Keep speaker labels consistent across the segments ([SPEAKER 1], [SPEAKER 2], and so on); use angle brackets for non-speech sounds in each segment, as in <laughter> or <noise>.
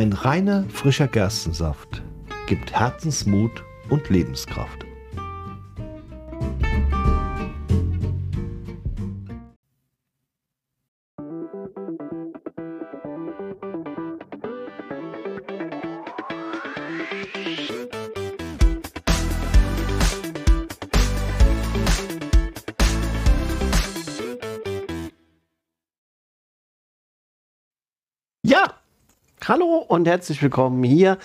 [SPEAKER 1] Ein reiner, frischer Gerstensaft gibt Herzensmut und Lebenskraft.
[SPEAKER 2] Hallo und herzlich willkommen hier,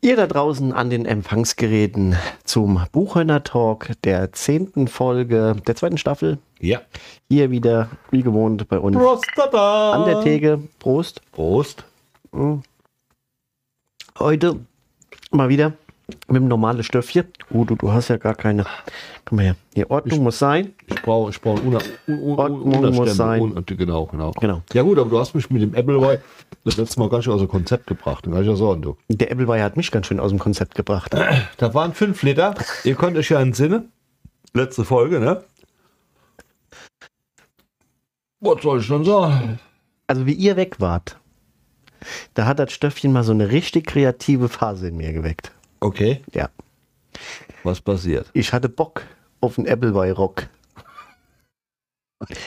[SPEAKER 2] ihr da draußen an den Empfangsgeräten zum Buchhörner Talk der zehnten Folge der zweiten Staffel.
[SPEAKER 1] Ja.
[SPEAKER 2] Hier wieder, wie gewohnt, bei uns
[SPEAKER 1] Prostata!
[SPEAKER 2] an der Theke. Prost.
[SPEAKER 1] Prost.
[SPEAKER 2] Heute mal wieder mit dem normalen Stöffchen. Oh, du, du hast ja gar keine. Komm mal her. Hier, Ordnung muss sein.
[SPEAKER 1] Ich brauche ich brauch Una, un, un,
[SPEAKER 2] Ordnung
[SPEAKER 1] Una
[SPEAKER 2] muss sein.
[SPEAKER 1] Un, genau, genau.
[SPEAKER 2] Genau.
[SPEAKER 1] Ja gut, aber du hast mich mit dem Appleboy das letzte Mal ganz schön aus dem Konzept gebracht. Kann ich ja sagen, du.
[SPEAKER 2] Der Appleweiher hat mich ganz schön aus dem Konzept gebracht.
[SPEAKER 1] Da waren fünf Liter. Ihr könnt euch ja entsinnen. Letzte Folge, ne? Was soll ich denn sagen?
[SPEAKER 2] Also, wie ihr weg wart, da hat das Stöffchen mal so eine richtig kreative Phase in mir geweckt.
[SPEAKER 1] Okay,
[SPEAKER 2] Ja.
[SPEAKER 1] was passiert?
[SPEAKER 2] Ich hatte Bock auf einen Appleboy-Rock.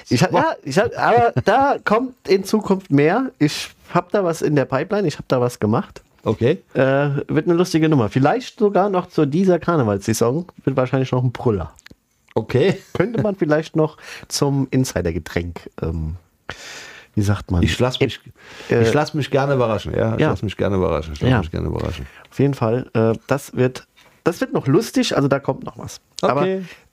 [SPEAKER 2] Ich ja, ich aber da kommt in Zukunft mehr. Ich habe da was in der Pipeline, ich habe da was gemacht.
[SPEAKER 1] Okay.
[SPEAKER 2] Äh, wird eine lustige Nummer. Vielleicht sogar noch zu dieser Karnevalssaison. Wird wahrscheinlich noch ein Brüller.
[SPEAKER 1] Okay.
[SPEAKER 2] Könnte man vielleicht noch zum Insidergetränk, ähm, wie sagt man?
[SPEAKER 1] Ich lasse mich,
[SPEAKER 2] Äh,
[SPEAKER 1] ich lass mich gerne überraschen. Ja, ich
[SPEAKER 2] ja.
[SPEAKER 1] lasse mich gerne überraschen. Ich lass
[SPEAKER 2] Ja.
[SPEAKER 1] mich gerne überraschen.
[SPEAKER 2] Auf jeden Fall, äh, das wird, das wird noch lustig, also da kommt noch was. Aber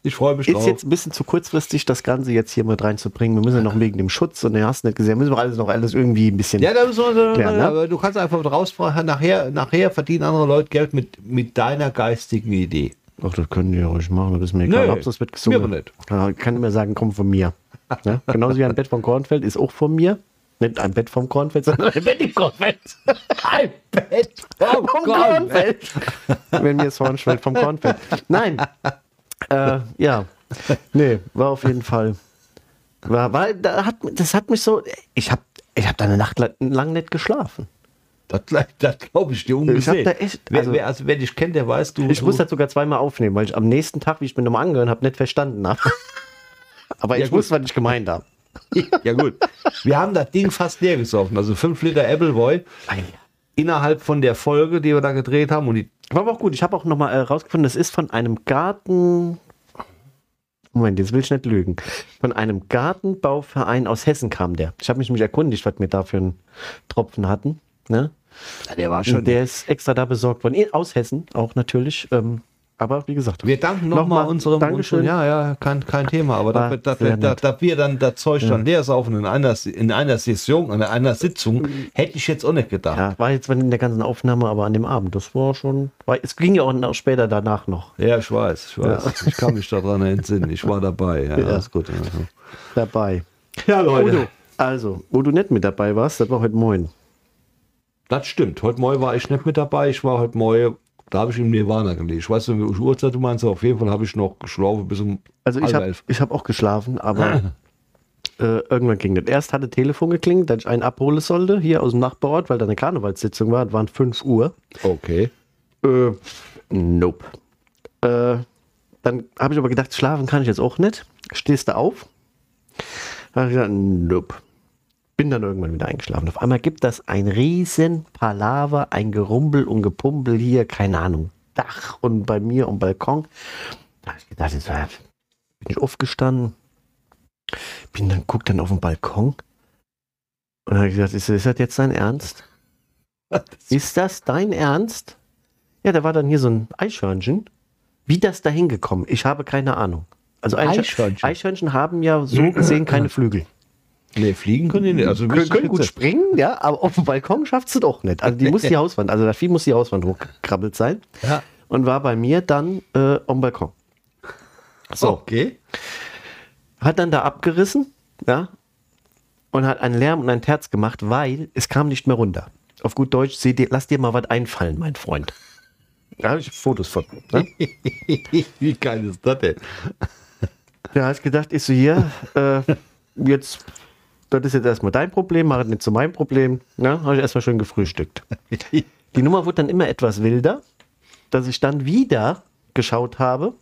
[SPEAKER 1] ich freue mich
[SPEAKER 2] ist
[SPEAKER 1] drauf.
[SPEAKER 2] jetzt ein bisschen zu kurzfristig, das Ganze jetzt hier mit reinzubringen. Wir müssen ja noch wegen dem Schutz und den hast du nicht gesehen, müssen wir alles noch alles irgendwie ein bisschen.
[SPEAKER 1] ja, da müssen wir,
[SPEAKER 2] Klar, ne?
[SPEAKER 1] aber du kannst einfach draus nachher, nachher verdienen andere Leute Geld mit, mit deiner geistigen Idee.
[SPEAKER 2] Ach, das können die ja ruhig machen, das ist mir egal.
[SPEAKER 1] Nö,
[SPEAKER 2] Hauptsache, es wird gesungen.
[SPEAKER 1] mir aber nicht.
[SPEAKER 2] Ja, kann immer sagen, komm von mir. Ne? Genauso wie ein Bett vom Kornfeld ist auch von mir. Nicht ein Bett vom Kornfeld, sondern ein Bett im Kornfeld. <laughs>
[SPEAKER 1] Ein Bett vom
[SPEAKER 2] vom Kornfeld. Wenn mir das Horn schwellt vom Kornfeld. Nein. Äh, ja. Nee, war auf jeden Fall. War, war, da hat, das hat mich so. Ich habe ich hab da eine Nacht la- lang nicht geschlafen.
[SPEAKER 1] Das, das glaube ich dir
[SPEAKER 2] Ich
[SPEAKER 1] ungesehen.
[SPEAKER 2] hab da echt-
[SPEAKER 1] wer,
[SPEAKER 2] also-
[SPEAKER 1] wer, also wer dich kennt, der weiß, du.
[SPEAKER 2] Ich
[SPEAKER 1] du,
[SPEAKER 2] muss das sogar zweimal aufnehmen, weil ich am nächsten Tag, wie ich mir nochmal angehört habe, nicht verstanden habe. Aber
[SPEAKER 1] Ja,
[SPEAKER 2] ich
[SPEAKER 1] gut.
[SPEAKER 2] wusste, was ich gemeint habe. <laughs>
[SPEAKER 1] Ja gut. Wir haben das Ding fast leer gesoffen. Also 5 Liter Appleboy innerhalb von der Folge, die wir da gedreht haben. Und die,
[SPEAKER 2] War aber auch gut. Ich habe auch nochmal äh, rausgefunden, das ist von einem Garten. Moment, jetzt will ich nicht lügen. Von einem Gartenbauverein aus Hessen kam der. Ich habe mich nämlich erkundigt, was wir da für einen Tropfen hatten. Ne?
[SPEAKER 1] der war
[SPEAKER 2] Und der ist extra da besorgt worden. Aus Hessen auch natürlich. Ähm, aber wie gesagt,
[SPEAKER 1] Wir danken nochmal
[SPEAKER 2] Nochmal
[SPEAKER 1] unserem,
[SPEAKER 2] Dankeschön.
[SPEAKER 1] Ja, ja, kein, kein Thema. Aber
[SPEAKER 2] sehr
[SPEAKER 1] dass,
[SPEAKER 2] nett.
[SPEAKER 1] dass wir dann das Zeug dann leer saufen in einer, in einer Session, in einer Sitzung, hätte ich jetzt auch nicht gedacht.
[SPEAKER 2] ja, war jetzt in der ganzen Aufnahme, aber an dem Abend, das war schon. War, es ging ja auch noch später danach noch
[SPEAKER 1] Ja, ich weiß, ich weiß. Ich kann mich daran entsinnen. Ich war dabei. Ja, <laughs> alles gut. Ja,
[SPEAKER 2] dabei.
[SPEAKER 1] ja
[SPEAKER 2] Udo,
[SPEAKER 1] Leute.
[SPEAKER 2] also, wo du nicht mit dabei warst, das war heute Morgen.
[SPEAKER 1] Das stimmt. Heute Morgen war ich nicht mit dabei. Ich war heute Morgen, da habe ich im Nirvana gelegt. Ich weiß nicht, welche Uhrzeit du meinst, aber auf jeden Fall habe ich noch geschlafen bis um
[SPEAKER 2] Also ich
[SPEAKER 1] halb
[SPEAKER 2] habe
[SPEAKER 1] elf.
[SPEAKER 2] hab auch geschlafen, aber <laughs> äh, irgendwann ging das. Erst hatte Telefon geklingelt, dass ich einen abholen sollte, hier aus dem Nachbarort, weil da eine Karnevalssitzung war. Es waren 5 Uhr.
[SPEAKER 1] Okay.
[SPEAKER 2] Äh, nope. Äh, dann habe ich aber gedacht, schlafen kann ich jetzt auch nicht. Stehst du auf? Da habe ich gesagt, nope. Bin dann irgendwann wieder eingeschlafen. Auf einmal gibt das ein riesen Palaver, ein Gerumpel und Gepumpel hier, keine Ahnung, Dach und bei mir am Balkon. Da habe ich gedacht, jetzt war- bin ich aufgestanden, bin dann, guck dann auf den Balkon und habe gesagt, ist, ist das jetzt dein Ernst? <laughs> Ist das dein Ernst? Ja, da war dann hier so ein Eichhörnchen. Wie das da hingekommen? Ich habe keine Ahnung. Also Eichhörnchen?
[SPEAKER 1] Eichhörnchen
[SPEAKER 2] haben ja so gesehen keine Flügel.
[SPEAKER 1] Nee, fliegen können die nicht. Also
[SPEAKER 2] Können, können gut springen, ja, aber auf dem Balkon schafft sie doch nicht. Also die <laughs> muss die Hauswand, also das Vieh muss die Hauswand hochgekrabbelt sein.
[SPEAKER 1] Ja.
[SPEAKER 2] Und war bei mir dann äh, am Balkon. So,
[SPEAKER 1] Okay.
[SPEAKER 2] hat dann da abgerissen, ja, und hat einen Lärm und ein Terz gemacht, weil es kam nicht mehr runter. Auf gut Deutsch, seh dir, lass dir mal was einfallen, mein Freund. Da habe ich Fotos von. Ne? <laughs>
[SPEAKER 1] Wie geil ist das denn?
[SPEAKER 2] Da habe ich gedacht, ich so hier, äh, jetzt das ist jetzt erstmal dein Problem, mach es nicht zu meinem Problem. Ne? Habe ich erstmal schön gefrühstückt. <laughs> Die Nummer wurde dann immer etwas wilder, dass ich dann wieder geschaut habe.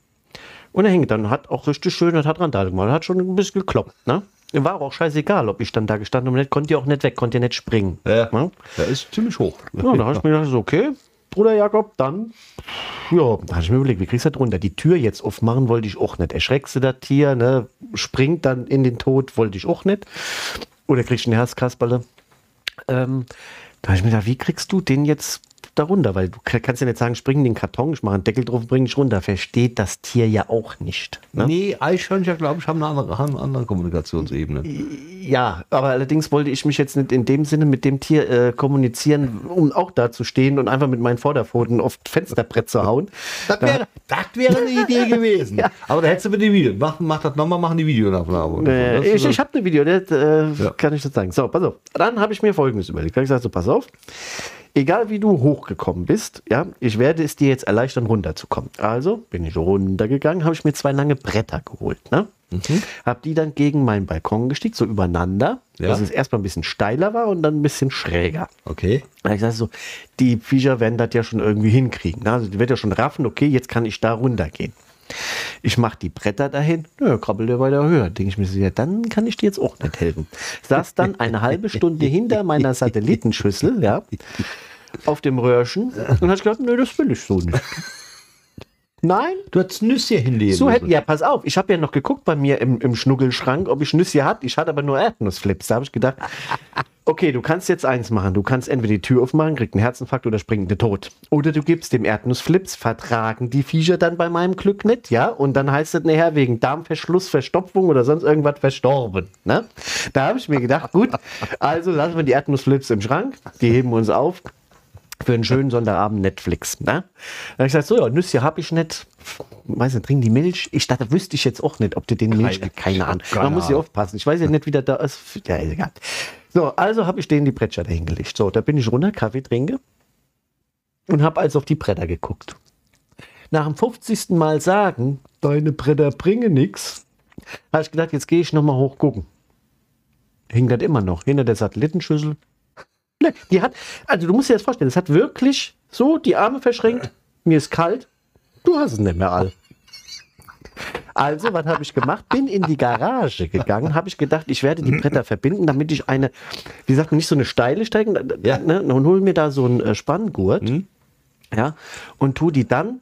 [SPEAKER 2] Und er hing dann, hat auch richtig schön, das hat Randale gemacht, hat schon ein bisschen gekloppt. Ne? War auch scheißegal, ob ich dann da gestanden bin. Konnte ja auch nicht weg, konnte ja nicht springen.
[SPEAKER 1] Ja.
[SPEAKER 2] Ne?
[SPEAKER 1] Der ist ziemlich hoch.
[SPEAKER 2] Ja, da habe ich mir gedacht, so, okay, Bruder Jakob, dann, ja, da habe ich mir überlegt, wie kriegst du das runter? Die Tür jetzt aufmachen wollte ich auch nicht. Erschreckst du das Tier, ne? springt dann in den Tod, wollte ich auch nicht. Oder kriegst du eine Herzkasperle. Ähm, da habe ich mir gedacht, wie kriegst du den jetzt da runter? Weil du kannst ja nicht sagen, spring in den Karton, ich mache einen Deckel drauf, bring dich runter. Versteht das Tier ja auch nicht. Ne?
[SPEAKER 1] Nee, Eichhörnchen, glaube ich, haben eine andere, haben eine andere Kommunikationsebene.
[SPEAKER 2] Ja, aber allerdings wollte ich mich jetzt nicht in dem Sinne mit dem Tier äh, kommunizieren, um auch da zu stehen und einfach mit meinen Vorderpfoten auf Fensterbrett zu hauen. <laughs>
[SPEAKER 1] Das wäre, das wäre eine Idee <laughs> gewesen.
[SPEAKER 2] Ja.
[SPEAKER 1] Aber da hättest du mit dem Video. Mach, mach das nochmal, machen die Videoaufnahme.
[SPEAKER 2] Äh,
[SPEAKER 1] Das
[SPEAKER 2] ich ich habe ein Video, das äh,
[SPEAKER 1] Ja.
[SPEAKER 2] kann ich das sagen. So, pass auf. Dann habe ich mir Folgendes überlegt. Da Ich gesagt, so, pass auf. Egal wie du hochgekommen bist, ja, ich werde es dir jetzt erleichtern, runterzukommen. Also bin ich runtergegangen, habe ich mir zwei lange Bretter geholt. Ne? Habe die dann gegen meinen Balkon gestickt, so übereinander,
[SPEAKER 1] Ja.
[SPEAKER 2] dass es erstmal ein bisschen steiler war und dann ein bisschen schräger.
[SPEAKER 1] Okay.
[SPEAKER 2] Hab ich gesagt, so, die Viecher werden das ja schon irgendwie hinkriegen. Ne? Also die wird ja schon raffen, okay, jetzt kann ich da runtergehen. Ich mache die Bretter dahin, nö, krabbelt der weiter höher. Denke ich mir so, ja, dann kann ich dir jetzt auch nicht helfen. Saß dann eine halbe Stunde hinter meiner Satellitenschüssel, ja, auf dem Röhrchen und habe gedacht, nö, das will ich so nicht. Nein,
[SPEAKER 1] Du hättest Nüsse hinlegen
[SPEAKER 2] so hätte, ja, pass auf, ich habe ja noch geguckt bei mir im, im Schnuggelschrank, ob ich Nüsse hatte. Ich hatte aber nur Erdnussflips. Da habe ich gedacht, <laughs> okay, du kannst jetzt eins machen. Du kannst entweder die Tür aufmachen, kriegt einen Herzinfarkt oder springt dir tot. Oder du gibst dem Erdnussflips, vertragen die Viecher dann bei meinem Glück nicht, ja? Und dann heißt es nachher wegen Darmverschluss, Verstopfung oder sonst irgendwas verstorben. Ne? Da habe ich mir gedacht, gut, <laughs> also lassen wir die Erdnussflips im Schrank, die heben uns auf für einen schönen Sonntagabend Netflix. Ne? Da habe ich gesagt, so ja, Nüsse habe ich nicht. Weiß nicht, trinken die Milch? Ich dachte, wüsste ich jetzt auch nicht, ob du den Milch
[SPEAKER 1] Keine-
[SPEAKER 2] Keine Ahnung. Man muss ja aufpassen. Ich weiß ja nicht, wie der da ist. Ja, egal. So, also habe ich denen die Bretter dahingelegt. So, da bin ich runter, Kaffee trinke und habe also auf die Bretter geguckt. Nach dem 50. Mal sagen, deine Bretter bringen nix, habe ich gedacht, jetzt gehe ich nochmal hoch gucken. Hing das immer noch hinter der Satellitenschüssel. Ne, die hat, also du musst dir das vorstellen, es hat wirklich so die Arme verschränkt, mir ist kalt, du hast es nicht mehr all. Also, was habe ich gemacht? Bin in die Garage gegangen, habe ich gedacht, ich werde die Bretter verbinden, damit ich eine, wie sagt man, nicht so eine steile steigen,
[SPEAKER 1] Ja.
[SPEAKER 2] ne, und hol mir da so einen äh, Spanngurt, ja, und tu die dann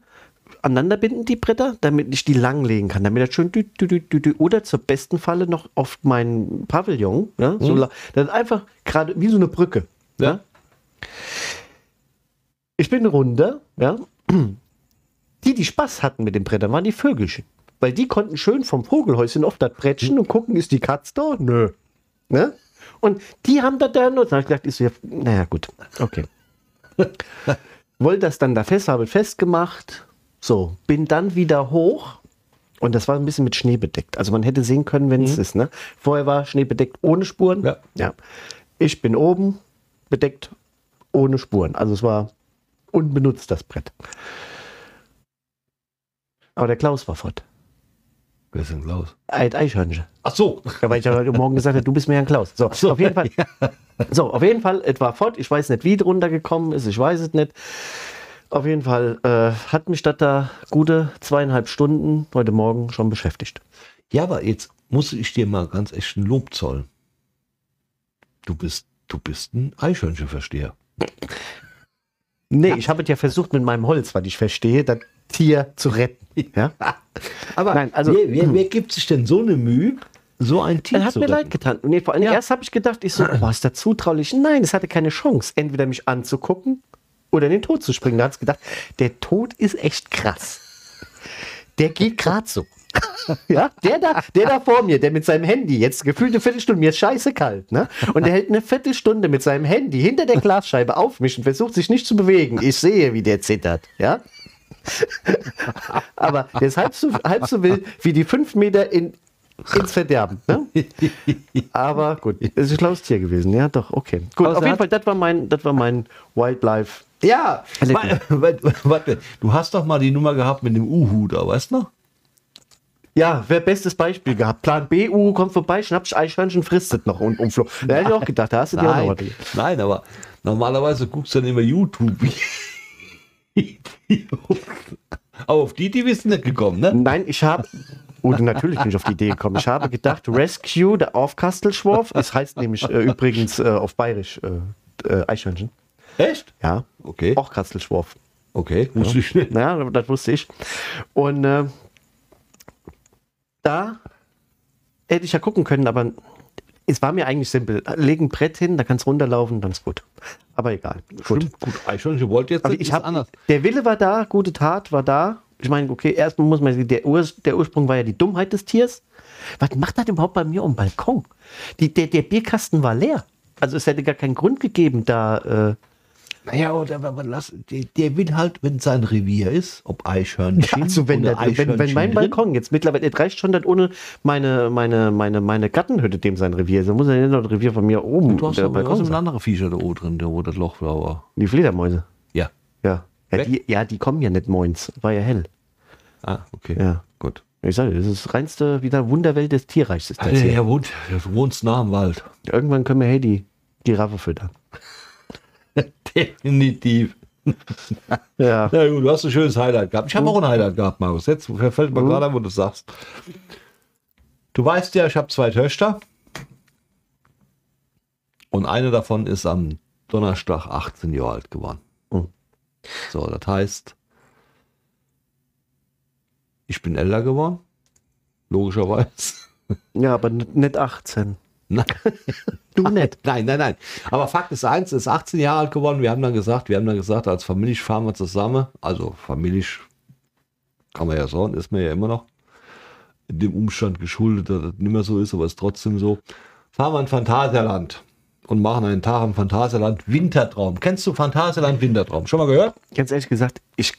[SPEAKER 2] aneinander binden, die Bretter, damit ich die langlegen kann, damit das schön dü, dü, dü, oder zur besten Falle noch auf meinen Pavillon, ja, so, la- das ist einfach gerade wie so eine Brücke, ja. Ich bin runter, ja. Die, die Spaß hatten mit den Brettern, waren die Vögelchen. Weil die konnten schön vom Vogelhäuschen auf das Brettchen und gucken, ist die Katz da? Nö. Ne? Und die haben das da nur. Da habe ich gedacht, ist ja, naja, gut. Okay. <laughs> Wollte das dann da fest, habe festgemacht. So, bin dann wieder hoch. Und das war ein bisschen mit Schnee bedeckt. Also man hätte sehen können, wenn es ist. Ne? Vorher war Schnee bedeckt ohne Spuren.
[SPEAKER 1] Ja.
[SPEAKER 2] ja. Ich bin oben bedeckt ohne Spuren. Also es war unbenutzt, das Brett. Aber der Klaus war fort.
[SPEAKER 1] Wer ist denn Klaus?
[SPEAKER 2] Ein Eichhörnchen.
[SPEAKER 1] Ach so.
[SPEAKER 2] Ja, weil ich ja heute Morgen gesagt habe, du bist mir ein Klaus. So,
[SPEAKER 1] so.
[SPEAKER 2] auf jeden Fall. <laughs> So, auf jeden Fall, es war fort. Ich weiß nicht, wie es runtergekommen ist. Ich weiß es nicht. Auf jeden Fall äh, hat mich das da gute zweieinhalb Stunden heute Morgen schon beschäftigt.
[SPEAKER 1] Ja, aber jetzt muss ich dir mal ganz echt ein Lob zollen. Du bist, du bist ein Eichhörnchenversteher. <laughs>
[SPEAKER 2] Nee, ich habe es ja versucht mit meinem Holz, was ich verstehe, das Tier zu retten. Ja? <laughs>
[SPEAKER 1] Aber
[SPEAKER 2] Nein, also-
[SPEAKER 1] wer, wer, wer gibt sich denn so eine Mühe, so ein Tier
[SPEAKER 2] Er hat
[SPEAKER 1] zu
[SPEAKER 2] mir
[SPEAKER 1] retten?
[SPEAKER 2] leid getan. Und nee, vor allem
[SPEAKER 1] Ja.
[SPEAKER 2] erst habe ich gedacht, ich so, oh, ist das zutraulich? Nein, es hatte keine Chance, entweder mich anzugucken oder in den Tod zu springen. Da hat es gedacht, der Tod ist echt krass. Der geht gerade so. <laughs> ja, der da, der da vor mir, der mit seinem Handy jetzt gefühlt eine Viertelstunde, mir ist scheiße kalt, ne? Und der hält eine Viertelstunde mit seinem Handy hinter der Glasscheibe auf mich und versucht sich nicht zu bewegen. Ich sehe, wie der zittert, ja? <laughs> Aber der ist halb so, halb so wild wie die fünf Meter in, ins Verderben. Ne? Aber gut, es ist ein schlaues Tier gewesen. Ja, doch, okay. Gut,
[SPEAKER 1] Aber
[SPEAKER 2] auf jeden Fall, das war mein, das war mein Wildlife.
[SPEAKER 1] Ja, warte, du hast doch mal die Nummer gehabt mit dem Uhu da, weißt du noch?
[SPEAKER 2] Ja, wäre bestes Beispiel gehabt. Plan B, Uhu kommt vorbei, schnappt Eichhörnchen, frisst es noch und umfloh. Da hätte ich auch gedacht, da hast du dir auch noch
[SPEAKER 1] Nein, aber normalerweise guckst du dann immer YouTube. <laughs> aber auf die, die bist du nicht gekommen, ne?
[SPEAKER 2] Nein, ich habe. Oh, natürlich bin ich auf die Idee gekommen. Ich habe gedacht, Rescue der auf Kastelschworf. Es heißt nämlich äh, übrigens äh, auf Bayerisch äh, äh, Eichhörnchen.
[SPEAKER 1] Echt?
[SPEAKER 2] Ja.
[SPEAKER 1] Okay.
[SPEAKER 2] Auch Kastelschworf.
[SPEAKER 1] Okay, wusste ich nicht.
[SPEAKER 2] Ja, das wusste ich. Und äh, da hätte ich ja gucken können, aber es war mir eigentlich simpel. Leg ein Brett hin, da kannst runterlaufen, dann ist gut. Aber egal. Gut.
[SPEAKER 1] Stimmt, gut. Eichhörnchen wollte jetzt
[SPEAKER 2] Aber
[SPEAKER 1] nicht,
[SPEAKER 2] ich habe
[SPEAKER 1] anders.
[SPEAKER 2] der Wille war da, gute Tat war da. Ich meine, okay, erstmal muss man der, Ur, der Ursprung war ja die Dummheit des Tiers. Was macht das überhaupt bei mir um Balkon? Die, der, der Bierkasten war leer. Also es hätte gar keinen Grund gegeben, da. Äh,
[SPEAKER 1] Naja, oder lass, der, der will halt, wenn sein Revier ist, ob Eichhörnchen
[SPEAKER 2] also wenn,
[SPEAKER 1] oder
[SPEAKER 2] der, wenn, wenn mein. Balkon jetzt mittlerweile, es reicht schon, dass ohne meine, meine, meine, meine Gartenhütte dem sein Revier ist. Da muss er nicht noch ein Revier von mir oben.
[SPEAKER 1] Du hast
[SPEAKER 2] der Balkon
[SPEAKER 1] ein
[SPEAKER 2] sein.
[SPEAKER 1] andere Viecher da oben drin, der wo das Loch war.
[SPEAKER 2] Die Fledermäuse.
[SPEAKER 1] Ja.
[SPEAKER 2] Ja. Ja die, ja, die kommen ja nicht moins. War ja hell.
[SPEAKER 1] Ah, okay.
[SPEAKER 2] Ja.
[SPEAKER 1] Gut.
[SPEAKER 2] Ich sage, das ist reinste wieder Wunderwelt des Tierreichs. Ist das
[SPEAKER 1] Ja,
[SPEAKER 2] hier.
[SPEAKER 1] ja, wohnt, wohnst nah am Wald.
[SPEAKER 2] Irgendwann können wir hey die Giraffe füttern.
[SPEAKER 1] Definitiv.
[SPEAKER 2] Ja.
[SPEAKER 1] Na gut, du hast ein schönes Highlight gehabt. Ich habe auch ein Highlight gehabt, Markus. Jetzt fällt mir
[SPEAKER 2] Mhm.
[SPEAKER 1] gerade an, wo du sagst. Du weißt ja, ich habe zwei Töchter. Und eine davon ist am Donnerstag 18 Jahre alt geworden.
[SPEAKER 2] Mhm.
[SPEAKER 1] So, das heißt, ich bin älter geworden. Logischerweise.
[SPEAKER 2] Ja, aber nicht 18.
[SPEAKER 1] Nein.
[SPEAKER 2] Du nicht. <laughs>
[SPEAKER 1] Nein, nein, nein. Aber Fakt ist eins, ist 18 Jahre alt geworden. Wir haben dann gesagt, wir haben dann gesagt, als Familie fahren wir zusammen. Also Familie kann man ja sagen, ist mir ja immer noch in dem Umstand geschuldet, dass das nicht mehr so ist, aber ist trotzdem so. Fahren wir in Phantasialand und machen einen Tag im Phantasialand Wintertraum. Kennst du Phantasialand Wintertraum? Schon mal gehört?
[SPEAKER 2] Ganz ehrlich gesagt, ich,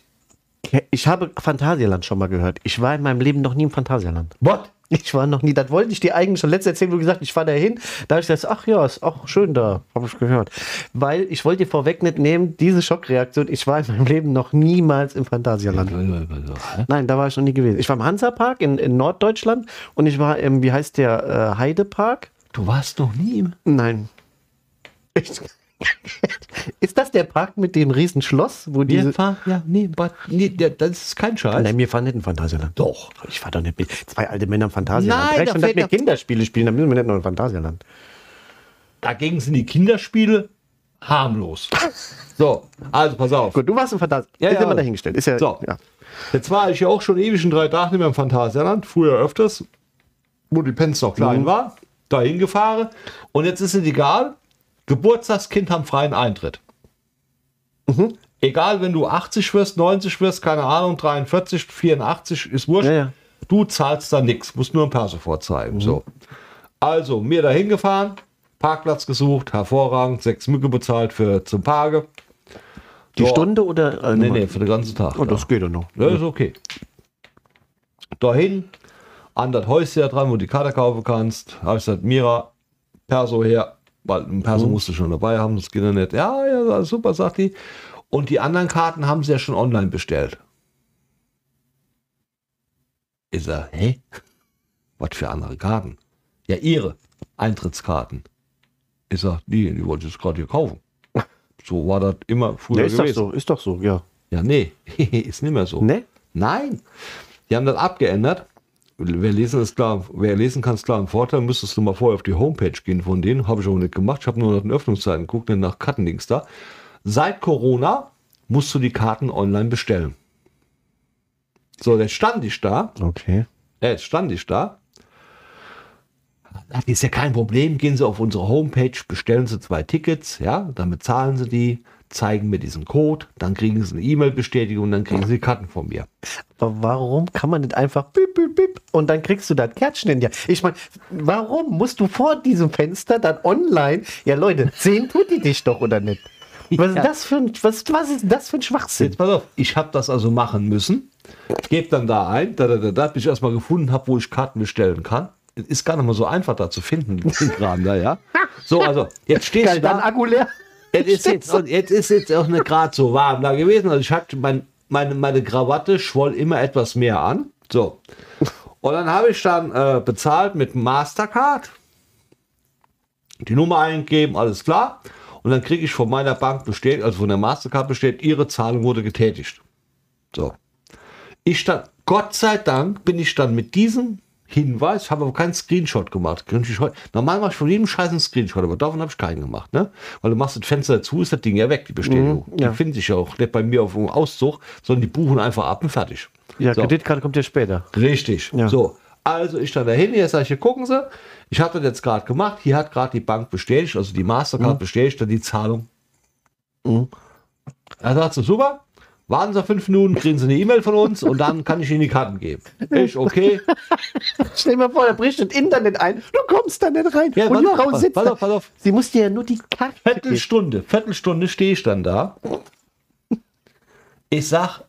[SPEAKER 2] ich habe Phantasialand schon mal gehört. Ich war in meinem Leben noch nie im Phantasialand.
[SPEAKER 1] What?
[SPEAKER 2] Ich war noch nie, das wollte ich dir eigentlich schon letztes erzählen, wo du gesagt ich fahre da hin. Da habe ich gesagt, ach ja, ist auch schön da, habe ich gehört. Weil ich wollte dir vorweg nicht nehmen, diese Schockreaktion, ich war in meinem Leben noch niemals im Phantasialand. Nein, da war ich noch nie gewesen. Ich war im Hansapark in, in Norddeutschland und ich war im, wie heißt der, äh, Heidepark?
[SPEAKER 1] Du warst noch nie im...
[SPEAKER 2] Nein. Ich, <laughs> ist das der Park mit dem riesen Schloss, wo diese...
[SPEAKER 1] Fahren, ja, nee, but, nee, das ist kein Scheiß.
[SPEAKER 2] Nein, wir fahren nicht in Phantasialand.
[SPEAKER 1] Doch.
[SPEAKER 2] Ich fahr doch nicht mit zwei alte Männer im Phantasialand.
[SPEAKER 1] Nein, da
[SPEAKER 2] dass
[SPEAKER 1] fällt
[SPEAKER 2] wir Kinderspiele spielen, dann müssen wir nicht noch in Phantasialand.
[SPEAKER 1] Dagegen sind die Kinderspiele harmlos. So, also pass auf.
[SPEAKER 2] Gut, du warst im Phantasialand.
[SPEAKER 1] Ja,
[SPEAKER 2] ist
[SPEAKER 1] ja.
[SPEAKER 2] immer dahingestellt. Ist ja,
[SPEAKER 1] So.
[SPEAKER 2] ja.
[SPEAKER 1] Jetzt war ich ja auch schon ewig in drei Tagen nicht mehr im Phantasialand, früher öfters, wo die Pens noch klein
[SPEAKER 2] Mhm.
[SPEAKER 1] war, dahin gefahren. Und jetzt ist es egal, Geburtstagskind haben freien Eintritt.
[SPEAKER 2] Mhm.
[SPEAKER 1] Egal, wenn du 80 wirst, 90 wirst, keine Ahnung, 43, 84, ist wurscht.
[SPEAKER 2] Ja, ja.
[SPEAKER 1] Du zahlst da nichts, musst nur ein Perso vorzeigen. So. Also, mir dahin gefahren, Parkplatz gesucht, hervorragend, sechs Mücke bezahlt für zum Parke.
[SPEAKER 2] Die
[SPEAKER 1] So.
[SPEAKER 2] Stunde oder? Äh,
[SPEAKER 1] Nee, nee, für den ganzen Tag.
[SPEAKER 2] Oh, das geht doch noch.
[SPEAKER 1] Ja, ist okay. Dahin, an das Häuschen da dran, wo du die Karte kaufen kannst, habe ich gesagt, Mira, Perso her, weil ein Perso musst du schon dabei haben, das geht ja nicht. Ja, ja, super, sagt die. Und die anderen Karten haben sie ja schon online bestellt. Ist er, hä? Was für andere Karten? Ja, ihre Eintrittskarten. Ist er, die, die wollte ich jetzt gerade hier kaufen. So war das immer früher
[SPEAKER 2] Ja, ist doch
[SPEAKER 1] gewesen.
[SPEAKER 2] so, ist doch so, ja.
[SPEAKER 1] Ja, nee, <laughs> ist nicht mehr so.
[SPEAKER 2] Ne?
[SPEAKER 1] Nein, die haben das abgeändert. Wer lesen, ist klar, wer lesen kann, ist klar ein Vorteil. Müsstest du mal vorher auf die Homepage gehen von denen. Habe ich auch nicht gemacht. Ich habe nur nach den Öffnungszeiten geguckt, nicht nach Kartenlinks da. Seit Corona musst du die Karten online bestellen. So, jetzt stand ich da.
[SPEAKER 2] Okay.
[SPEAKER 1] Ja, jetzt stand ich da. Das ist ja kein Problem. Gehen Sie auf unsere Homepage, bestellen Sie zwei Tickets, ja, dann bezahlen Sie die, zeigen mir diesen Code, dann kriegen Sie eine E-Mail-Bestätigung, dann kriegen Sie die Karten von mir.
[SPEAKER 2] Aber warum kann man nicht einfach bip, bip, bip und dann kriegst du das Kärtchen in dir? Ich meine, warum musst du vor diesem Fenster dann online, ja Leute, sehen tut die dich doch oder nicht? Was ist
[SPEAKER 1] Ja.
[SPEAKER 2] das für ein, was, was ist das für ein Schwachsinn?
[SPEAKER 1] Jetzt pass auf, ich habe das also machen müssen. Gebe dann da ein, da, da, da, da, bis ich erstmal gefunden habe, wo ich Karten bestellen kann. Es ist gar nicht mal so einfach da zu finden, den Kram da, ja. So, also, jetzt stehst
[SPEAKER 2] Geil,
[SPEAKER 1] du
[SPEAKER 2] dann
[SPEAKER 1] da.
[SPEAKER 2] Akku leer.
[SPEAKER 1] Jetzt ist jetzt, und jetzt ist jetzt auch nicht gerade so warm da gewesen. Also ich hatte mein, meine, meine Krawatte schwoll immer etwas mehr an. So. Und dann habe ich dann äh, bezahlt mit Mastercard, die Nummer eingegeben, alles klar. Und dann kriege ich von meiner Bank bestätigt, also von der Mastercard bestätigt, Ihre Zahlung wurde getätigt. So. Ich stand, Gott sei Dank bin ich dann mit diesem Hinweis, habe aber keinen Screenshot gemacht. Normal mache ich von jedem Scheiß einen Screenshot, aber davon habe ich keinen gemacht. Ne? Weil du machst das Fenster dazu, ist das Ding ja weg, die Bestätigung.
[SPEAKER 2] Mhm, ja.
[SPEAKER 1] Die finde ich auch nicht bei mir auf dem Auszug, sondern die buchen einfach ab und fertig.
[SPEAKER 2] Ja,
[SPEAKER 1] so.
[SPEAKER 2] Kreditkarte kommt ja später.
[SPEAKER 1] Richtig.
[SPEAKER 2] Ja.
[SPEAKER 1] So. Also ich dann dahin, jetzt sage ich, hier gucken Sie, ich habe das jetzt gerade gemacht, hier hat gerade die Bank bestätigt, also die Mastercard bestätigt dann die Zahlung.
[SPEAKER 2] Mhm.
[SPEAKER 1] Er sagt so, super, warten Sie fünf Minuten, kriegen Sie eine E-Mail von uns und dann kann ich Ihnen die Karten geben. Ich, okay. <laughs>
[SPEAKER 2] Stell dir mal vor, da bricht das Internet ein. Du kommst da nicht rein.
[SPEAKER 1] Ja,
[SPEAKER 2] und die
[SPEAKER 1] auf,
[SPEAKER 2] Frau sitzt
[SPEAKER 1] pass auf, pass auf.
[SPEAKER 2] Sie muss dir ja nur die Karte geben.
[SPEAKER 1] Viertelstunde, Viertelstunde stehe ich dann da. Ich sag,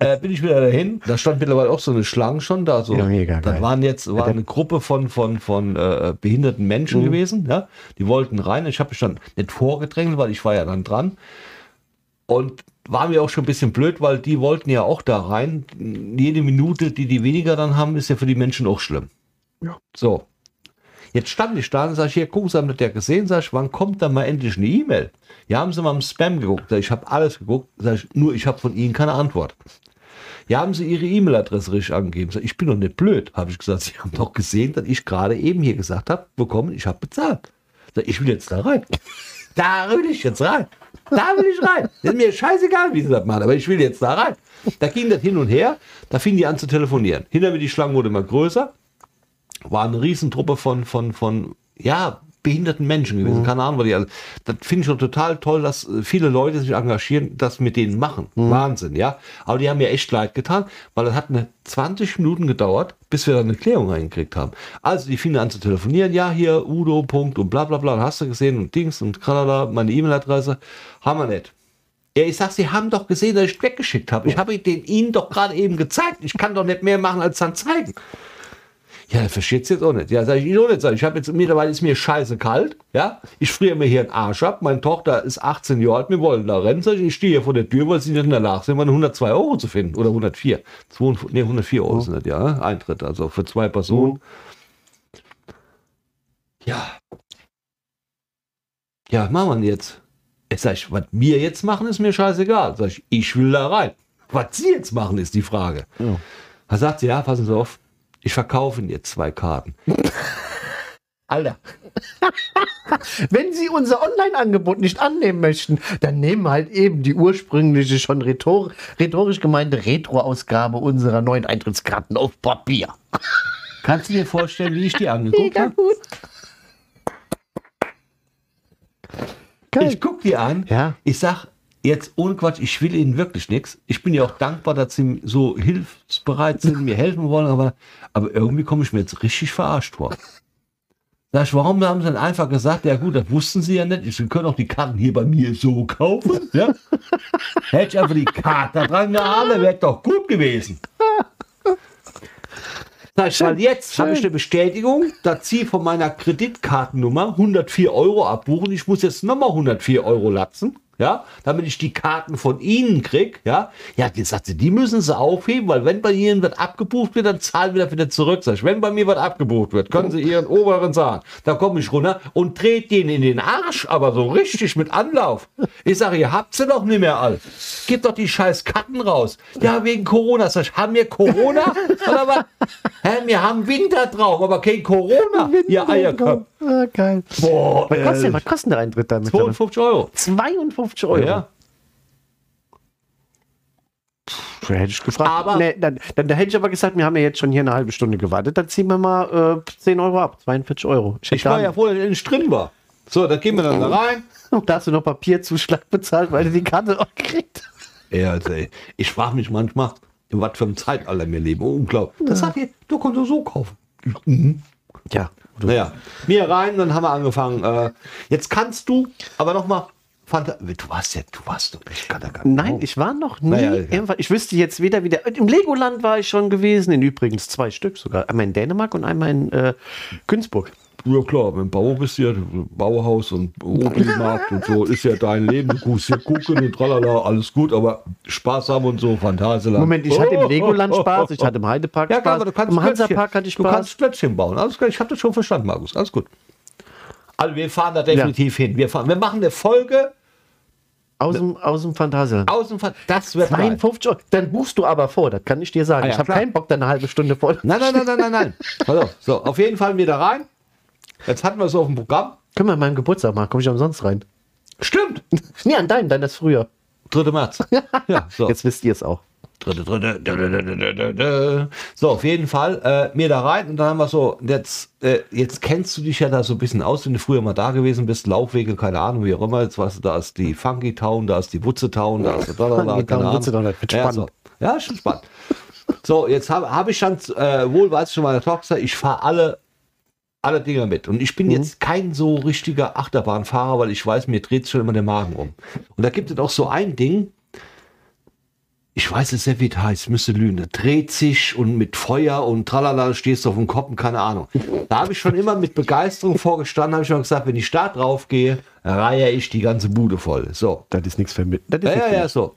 [SPEAKER 1] äh, bin ich wieder dahin. Da stand mittlerweile auch so eine Schlange schon da. So.
[SPEAKER 2] Ja, mega
[SPEAKER 1] da
[SPEAKER 2] geil.
[SPEAKER 1] waren jetzt war eine Gruppe von, von, von äh, behinderten Menschen
[SPEAKER 2] Mhm.
[SPEAKER 1] gewesen. Ja? Die wollten rein. Ich habe mich dann nicht vorgedrängt, weil ich war ja dann dran. Und war mir auch schon ein bisschen blöd, weil die wollten ja auch da rein. Jede Minute, die die weniger dann haben, ist ja für die Menschen auch schlimm.
[SPEAKER 2] Ja.
[SPEAKER 1] So. Jetzt stand ich da und sage ich, hier, gucken Sie, haben das ja gesehen? Sag ich, wann kommt da mal endlich eine E-Mail? Ja, haben Sie mal im Spam geguckt? Sag ich, ich habe alles geguckt. Sag ich, nur ich habe von Ihnen keine Antwort. Ja, haben Sie Ihre E-Mail-Adresse richtig angegeben? Sag ich, ich bin doch nicht blöd. Habe ich gesagt, <laughs> Sie haben doch gesehen, dass ich gerade eben hier gesagt habe, bekommen, ich habe bezahlt. Sag ich, ich will jetzt da rein. Da will ich jetzt rein. Da will ich rein. Ist mir scheißegal, wie sie das machen, aber ich will jetzt da rein. Da ging das hin und her, da fingen die an zu telefonieren. Hinter mir die Schlange wurde immer größer, war eine Riesentruppe von, von, von, ja, behinderten Menschen gewesen. Keine Ahnung, was die alle. Das finde ich schon total toll, dass äh, viele Leute sich engagieren, das mit denen machen. Wahnsinn, ja. Aber die haben mir echt leid getan, weil das hat eine 20 Minuten gedauert, bis wir dann eine Klärung reingekriegt haben. Also die fingen an zu telefonieren, ja, hier Udo, Punkt und bla bla bla, und hast du gesehen und Dings und Kanada, meine E-Mail-Adresse. Haben wir nicht. Ja, ich sag, Sie haben doch gesehen, dass ich weggeschickt habe. Ich habe den Ihnen doch gerade eben gezeigt. Ich kann doch nicht mehr machen, als dann zeigen. Ja, das versteht's jetzt auch nicht. Ja, sag ich Ihnen auch nicht. Sag ich, ich habe jetzt mittlerweile ist mir scheiße kalt. Ja, ich friere mir hier einen Arsch ab. Meine Tochter ist 18 Jahre alt. Wir wollen da rennen. Sag ich, ich stehe hier vor der Tür, weil sie nicht in der Lage sind, meine 102 Euro zu finden. Oder 104. 200, nee, 104 Euro sind das, ja. ne? Eintritt, also für zwei Personen. Ja. Ja, was machen wir denn jetzt? Ich sag, ich, was wir jetzt machen, ist mir scheißegal. Sag ich, ich will da rein. Was Sie jetzt machen, ist die Frage.
[SPEAKER 2] Ja.
[SPEAKER 1] Da sagt sie, ja, passen Sie auf, ich verkaufe Ihnen jetzt zwei Karten. <laughs> Alter. <laughs>
[SPEAKER 2] Wenn Sie unser Online-Angebot nicht annehmen möchten, dann nehmen halt eben die ursprüngliche, schon rhetor rhetorisch gemeinte Retro-Ausgabe unserer neuen Eintrittskarten auf Papier. <laughs>
[SPEAKER 1] Kannst du dir vorstellen, wie ich die angeguckt habe? Ich guck die an.
[SPEAKER 2] Ja.
[SPEAKER 1] Ich sag, jetzt ohne Quatsch, ich will Ihnen wirklich nichts. Ich bin ja auch dankbar, dass Sie so hilfsbereit sind, mir helfen wollen, aber, aber irgendwie komme ich mir jetzt richtig verarscht vor. Sag ich, warum haben sie dann einfach gesagt, ja gut, das wussten sie ja nicht. Sie können auch die Karten hier bei mir so kaufen. Ja? Hätte ich einfach die Karte dran gehabt, wäre doch gut gewesen. Sag ich, weil jetzt habe ich eine Bestätigung, dass Sie von meiner Kreditkartennummer 104 Euro abbuchen. Ich muss jetzt nochmal 104 Euro latzen. Ja, damit ich die Karten von Ihnen krieg, ja. Ja, die sagt sie, die müssen sie aufheben, weil wenn bei Ihnen was abgebucht wird, dann zahlen wir das wieder zurück. Sag ich, wenn bei mir was abgebucht wird, können Sie Ihren oberen sagen. Da komme ich runter und dreht den in den Arsch, aber so richtig mit Anlauf. Ich sage, ihr habt sie doch nicht mehr all. Gib doch die scheiß Karten raus. Ja, wegen Corona. Sag ich, haben wir Corona? Oder was? Hä, wir haben Winter drauf, aber kein Corona. Ihr Eierköpfe.
[SPEAKER 2] Ah, geil.
[SPEAKER 1] Boah,
[SPEAKER 2] Was kostet, was kostet der Eintritt damit?
[SPEAKER 1] 52 Euro.
[SPEAKER 2] 52 Euro.
[SPEAKER 1] Ja.
[SPEAKER 2] Da hätte ich gefragt.
[SPEAKER 1] Aber-
[SPEAKER 2] nee, dann, dann, da hätte ich aber gesagt, wir haben ja jetzt schon hier eine halbe Stunde gewartet. Dann ziehen wir mal äh, 10 Euro ab. 42 Euro. hätte
[SPEAKER 1] Ich war
[SPEAKER 2] da-
[SPEAKER 1] ja froh, dass ich nicht drin war. So, dann gehen wir dann da rein. <laughs>
[SPEAKER 2] Da hast du noch Papierzuschlag bezahlt, weil du die Karte auch kriegst.
[SPEAKER 1] Ja, also, ey, ich frage mich manchmal, in was für einem Zeitalter wir leben. Unglaublich. Das sagt ihr, du kannst du so kaufen.
[SPEAKER 2] Ja.
[SPEAKER 1] Naja, mir rein, dann haben wir angefangen. Äh, jetzt kannst du, aber nochmal, du warst ja, du warst doch, ich kann da gar nicht.
[SPEAKER 2] Nein, ich war noch nie.
[SPEAKER 1] Naja, ja.
[SPEAKER 2] irgendwann- Ich wüsste jetzt weder wieder. Im Legoland war ich schon gewesen, in übrigens zwei Stück sogar. Einmal in Dänemark und einmal in äh, Günzburg.
[SPEAKER 1] Ja klar, wenn du Bauer bist hier, Bauhaus und Opelmarkt und so, ist ja dein Leben. <laughs> Du guckst hier gucken und tralala, alles gut, aber Spaß haben und so, Phantasialand.
[SPEAKER 2] Moment, ich hatte im Legoland <laughs> Spaß, ich hatte im Heidepark
[SPEAKER 1] Ja, klar,
[SPEAKER 2] Spaß,
[SPEAKER 1] aber du kannst
[SPEAKER 2] im Hansapark hatte ich
[SPEAKER 1] Du
[SPEAKER 2] Spaß.
[SPEAKER 1] kannst Klötzchen bauen. Alles klar, ich habe das schon verstanden, Markus. Alles gut. Also wir fahren da definitiv hin. Wir, fahren, wir machen eine Folge
[SPEAKER 2] aus, dem, aus dem Phantasialand.
[SPEAKER 1] aus dem Ver Das wird geil.
[SPEAKER 2] 52 Euro. Dann buchst du aber vor, das kann ich dir sagen.
[SPEAKER 1] Ah ja,
[SPEAKER 2] ich habe keinen Bock, da eine halbe Stunde voll.
[SPEAKER 1] Nein, nein, nein, nein, nein, nein. Auf. So, auf jeden Fall wieder rein. Jetzt hatten wir es auf dem Programm.
[SPEAKER 2] Können wir an meinem Geburtstag machen, komme ich umsonst rein.
[SPEAKER 1] Stimmt.
[SPEAKER 2] Nee, an deinem, dein ist früher.
[SPEAKER 1] 3. März. <laughs> Ja, so.
[SPEAKER 2] Jetzt wisst ihr es auch.
[SPEAKER 1] Dritte, dritte, dö. So, auf jeden Fall äh, mir da rein und dann haben wir so, jetzt, äh, jetzt kennst du dich ja da so ein bisschen aus, wenn du früher mal da gewesen bist, Laufwege, keine Ahnung, wie auch immer, jetzt weißt du, da ist die Funky Town, da ist die Wutze Town, da ist der Dollar,
[SPEAKER 2] Town, Wutze Town, das wird
[SPEAKER 1] ja,
[SPEAKER 2] spannend.
[SPEAKER 1] so. ja, schon spannend. so, jetzt habe hab ich schon, äh, wohl weiß ich schon meiner Tochter, ich fahre alle, alle Dinger mit. Und ich bin jetzt kein so richtiger Achterbahnfahrer, weil ich weiß, mir dreht schon immer der Magen um. Und da gibt es auch so ein Ding, ich weiß es nicht, wie es heißt, müsste lügen. Das dreht sich und mit Feuer und tralala, stehst du auf dem Kopf und keine Ahnung. Da habe ich schon immer mit Begeisterung vorgestanden, habe ich schon gesagt, wenn ich da drauf gehe, reihe ich die ganze Bude voll. So.
[SPEAKER 2] Das ist nichts für ist
[SPEAKER 1] Ja, ja, ja,
[SPEAKER 2] mich.
[SPEAKER 1] so.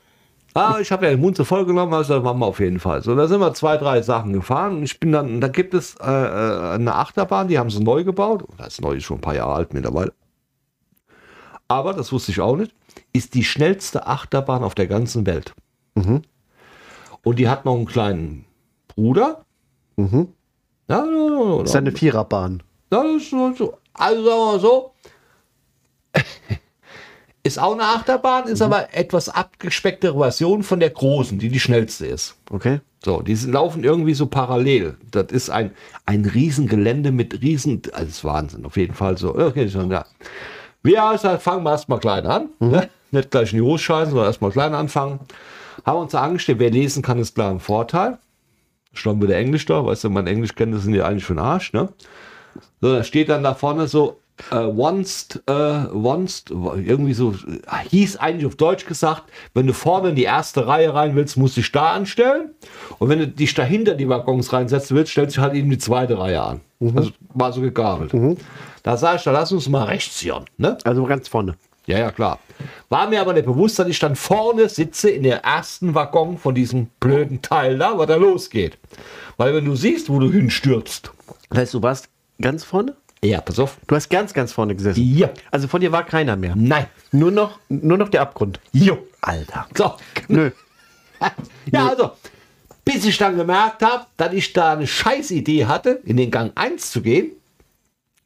[SPEAKER 1] Ah, ich habe ja den Mund so voll genommen, also das machen wir auf jeden Fall. So, da sind wir zwei, drei Sachen gefahren und ich bin dann, da gibt es äh, äh, eine Achterbahn, die haben sie neu gebaut. Das ist neu, ist schon ein paar Jahre alt mittlerweile. Aber, das wusste ich auch nicht, ist die schnellste Achterbahn auf der ganzen Welt. Und die hat noch einen kleinen Bruder.
[SPEAKER 2] Mhm.
[SPEAKER 1] Ja, ja, ja,
[SPEAKER 2] Das ist eine Viererbahn.
[SPEAKER 1] ist so, so. Also sagen wir mal so. <laughs> Ist auch eine Achterbahn, ist aber etwas abgespecktere Version von der großen, die die schnellste ist.
[SPEAKER 2] Okay.
[SPEAKER 1] So, die laufen irgendwie so parallel. Das ist ein, ein Riesengelände mit Riesen, also das ist Wahnsinn, auf jeden Fall so. Okay, schon, ja. Wir also, fangen wir erstmal klein an. Ne? Nicht gleich in die Hose scheißen, sondern erstmal klein anfangen. Haben uns da angestellt, wer lesen kann, ist klar ein Vorteil. Schon wieder Englisch da, weißt du, mein Englischkenntnisse sind ja eigentlich den Arsch, ne? So, da steht dann da vorne so, äh, once, äh, once, irgendwie so, hieß eigentlich auf Deutsch gesagt, wenn du vorne in die erste Reihe rein willst, musst du dich da anstellen. Und wenn du dich dahinter die Waggons reinsetzen willst, stellst du halt eben die zweite Reihe an. Also war so gegabelt. Da sag ich, da lass uns mal rechts hier. Ne?
[SPEAKER 2] Also ganz vorne.
[SPEAKER 1] Ja, ja, klar. War mir aber nicht bewusst, dass ich dann vorne sitze in der ersten Waggon von diesem blöden Teil da, was da losgeht. Weil wenn du siehst, wo du hinstürzt.
[SPEAKER 2] Das heißt, du warst ganz vorne?
[SPEAKER 1] Ja, pass auf.
[SPEAKER 2] Du hast ganz, ganz vorne gesessen.
[SPEAKER 1] Ja.
[SPEAKER 2] Also von dir war keiner mehr.
[SPEAKER 1] Nein.
[SPEAKER 2] Nur noch, nur noch der Abgrund.
[SPEAKER 1] Jo.
[SPEAKER 2] Alter.
[SPEAKER 1] So.
[SPEAKER 2] Nö. <laughs>
[SPEAKER 1] Ja, also, bis ich dann gemerkt habe, dass ich da eine Scheißidee hatte, in den Gang 1 zu gehen.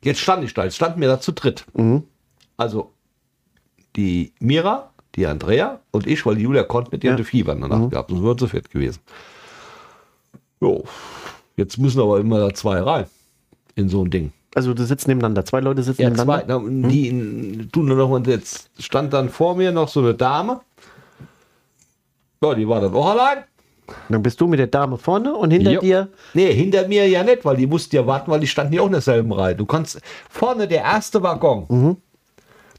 [SPEAKER 1] Jetzt stand ich da, jetzt standen wir da zu dritt. Also, die Mira, die Andrea und ich, weil die Julia konnte mit ihr
[SPEAKER 2] Ja.
[SPEAKER 1] ja. Fieber danach gehabt, sonst wäre zu fett gewesen. Jo, jetzt müssen aber immer da zwei rein in so ein Ding.
[SPEAKER 2] Also du sitzt nebeneinander. Zwei Leute sitzen
[SPEAKER 1] Ja, zwei,
[SPEAKER 2] nebeneinander.
[SPEAKER 1] na, die tun nur noch und jetzt stand dann vor mir noch so eine Dame. Ja, die war dann auch allein.
[SPEAKER 2] Dann bist du mit der Dame vorne und hinter
[SPEAKER 1] Jo.
[SPEAKER 2] dir.
[SPEAKER 1] Nee, hinter mir ja nicht, weil die mussten ja warten, weil die standen ja auch in derselben Reihe. Du kannst vorne der erste Waggon.